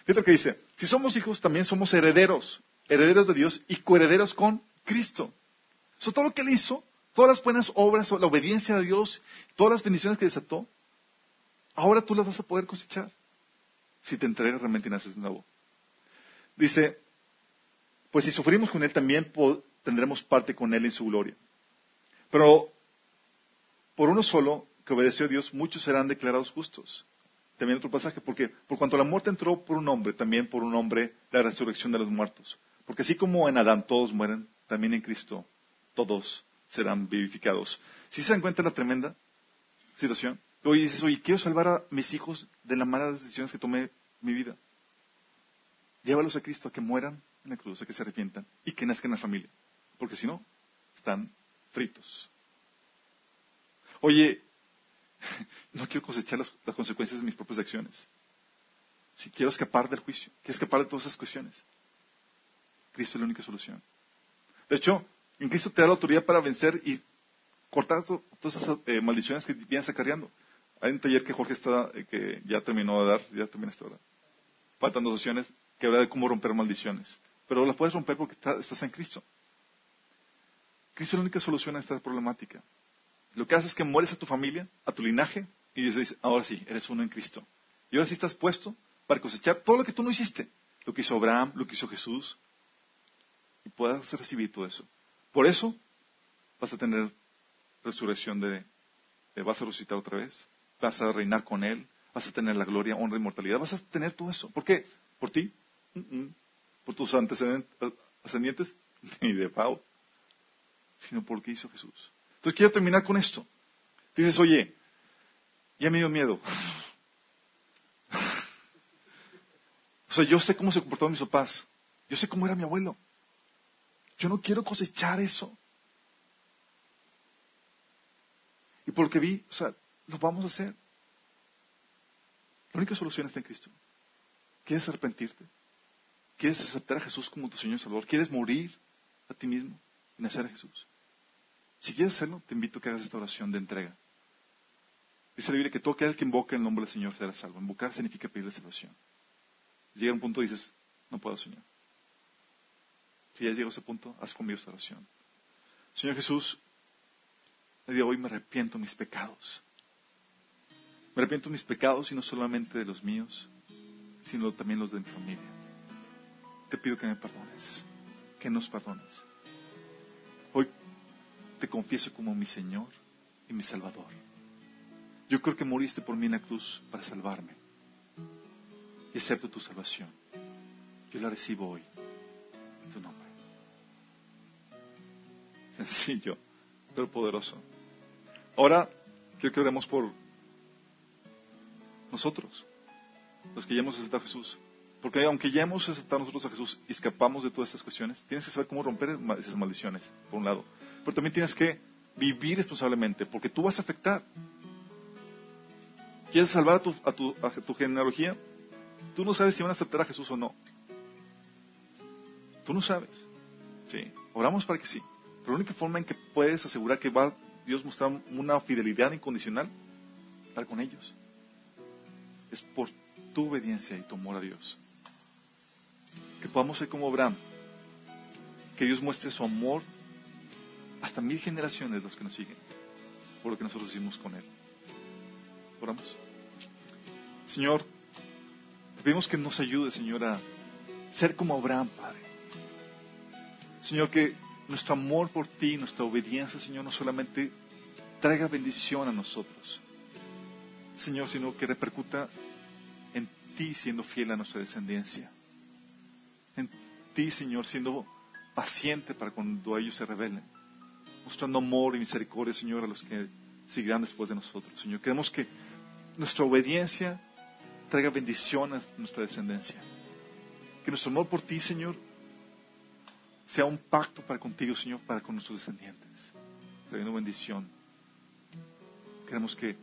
Fíjate lo que dice, si somos hijos, también somos herederos, herederos de Dios y coherederos con Cristo. Todo lo que él hizo, todas las buenas obras, la obediencia a Dios, todas las bendiciones que desató, ahora tú las vas a poder cosechar si te entregas realmente y naces de nuevo. Dice, pues si sufrimos con Él también tendremos parte con Él en su gloria. Pero por uno solo que obedeció a Dios, muchos serán declarados justos. También otro pasaje, porque por cuanto la muerte entró por un hombre, también por un hombre la resurrección de los muertos. Porque así como en Adán todos mueren, también en Cristo todos serán vivificados. ¿Sí se dan cuenta de la tremenda situación? Hoy dices, oye, quiero salvar a mis hijos de las malas decisiones que tomé en mi vida. Llévalos a Cristo a que mueran en la cruz, a que se arrepientan y que nazcan en la familia. Porque si no, están fritos. Oye, no quiero cosechar las, consecuencias de mis propias acciones. Si quiero escapar del juicio, quiero escapar de todas esas cuestiones. Cristo es la única solución. De hecho, en Cristo te da la autoridad para vencer y cortar todas esas eh, maldiciones que vienes acarreando. Hay un taller que Jorge está, eh, que ya terminó de dar, ya termina esta hora. Faltan dos sesiones que habla de cómo romper maldiciones. Pero las puedes romper porque estás en Cristo. Cristo es la única solución a esta problemática. Lo que hace es que mueres a tu familia, a tu linaje, y dices, ahora sí, eres uno en Cristo. Y ahora sí estás puesto para cosechar todo lo que tú no hiciste. Lo que hizo Abraham, lo que hizo Jesús. Y puedas recibir todo eso. Por eso vas a tener resurrección de, vas a resucitar otra vez, vas a reinar con Él, vas a tener la gloria, honra y mortalidad, vas a tener todo eso. ¿Por qué? ¿Por ti? ¿Por tus antecedentes? Ni de Pau, sino por qué hizo Jesús. Entonces quiero terminar con esto. Dices, oye, ya me dio miedo. o sea, yo sé cómo se comportaban mis papás. Yo sé cómo era mi abuelo. Yo no quiero cosechar eso. Y por lo que vi, o sea, lo vamos a hacer. La única solución está en Cristo. ¿Quieres arrepentirte? ¿Quieres aceptar a Jesús como tu Señor y Salvador? ¿Quieres morir a ti mismo y nacer a Jesús? Si quieres hacerlo, te invito a que hagas esta oración de entrega. Dice la Biblia que todo aquel que invoca el nombre del Señor será salvo. Invocar significa pedirle salvación. Llega un punto y dices, no puedo, Señor. Si ya llego a ese punto, haz conmigo esta oración. Señor Jesús, el día de hoy me arrepiento de mis pecados. Me arrepiento de mis pecados y no solamente de los míos, sino también los de mi familia. Te pido que me perdones, que nos perdones. Hoy te confieso como mi Señor y mi Salvador. Yo creo que moriste por mí en la cruz para salvarme. Y acepto tu salvación. Yo la recibo hoy. En tu nombre. Sencillo, pero poderoso. Ahora quiero que oremos por nosotros, los que ya hemos aceptado a Jesús. Porque aunque ya hemos aceptado nosotros a Jesús y escapamos de todas estas cuestiones, tienes que saber cómo romper esas maldiciones, por un lado. Pero también tienes que vivir responsablemente, porque tú vas a afectar. ¿Quieres salvar a tu, a tu, a tu genealogía? Tú no sabes si van a aceptar a Jesús o no. Tú no sabes. Sí, oramos para que sí. Pero la única forma en que puedes asegurar que va Dios mostrar una fidelidad incondicional para con ellos es por tu obediencia y tu amor a Dios. Que podamos ser como Abraham. Que Dios muestre su amor hasta mil generaciones los que nos siguen, por lo que nosotros hicimos con Él. Oramos. Señor, te pedimos que nos ayude, Señor, a ser como Abraham, Padre. Señor, que nuestro amor por ti, nuestra obediencia, Señor, no solamente traiga bendición a nosotros, Señor, sino que repercuta en ti siendo fiel a nuestra descendencia. En ti, Señor, siendo paciente para cuando ellos se rebelen, mostrando amor y misericordia, Señor, a los que seguirán después de nosotros. Señor, queremos que nuestra obediencia traiga bendición a nuestra descendencia. Que nuestro amor por ti, Señor, sea un pacto para contigo, Señor, para con nuestros descendientes, trayendo bendición. Queremos que,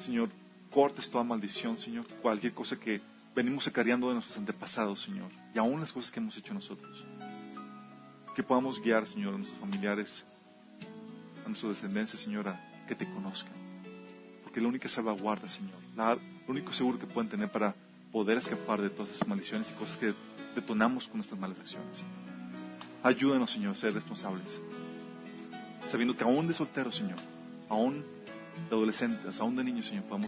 Señor, cortes toda maldición, Señor, cualquier cosa que venimos acarreando de nuestros antepasados, Señor, y aún las cosas que hemos hecho nosotros. Que podamos guiar, Señor, a nuestros familiares, a nuestra descendencia, Señor, a que te conozcan. Porque la única salvaguarda, Señor, la, lo único seguro que pueden tener para poder escapar de todas esas maldiciones y cosas que detonamos con nuestras malas acciones. Señor. Ayúdanos, Señor, a ser responsables. Sabiendo que aún de solteros, Señor, aún de adolescentes, aún de niños, Señor, podemos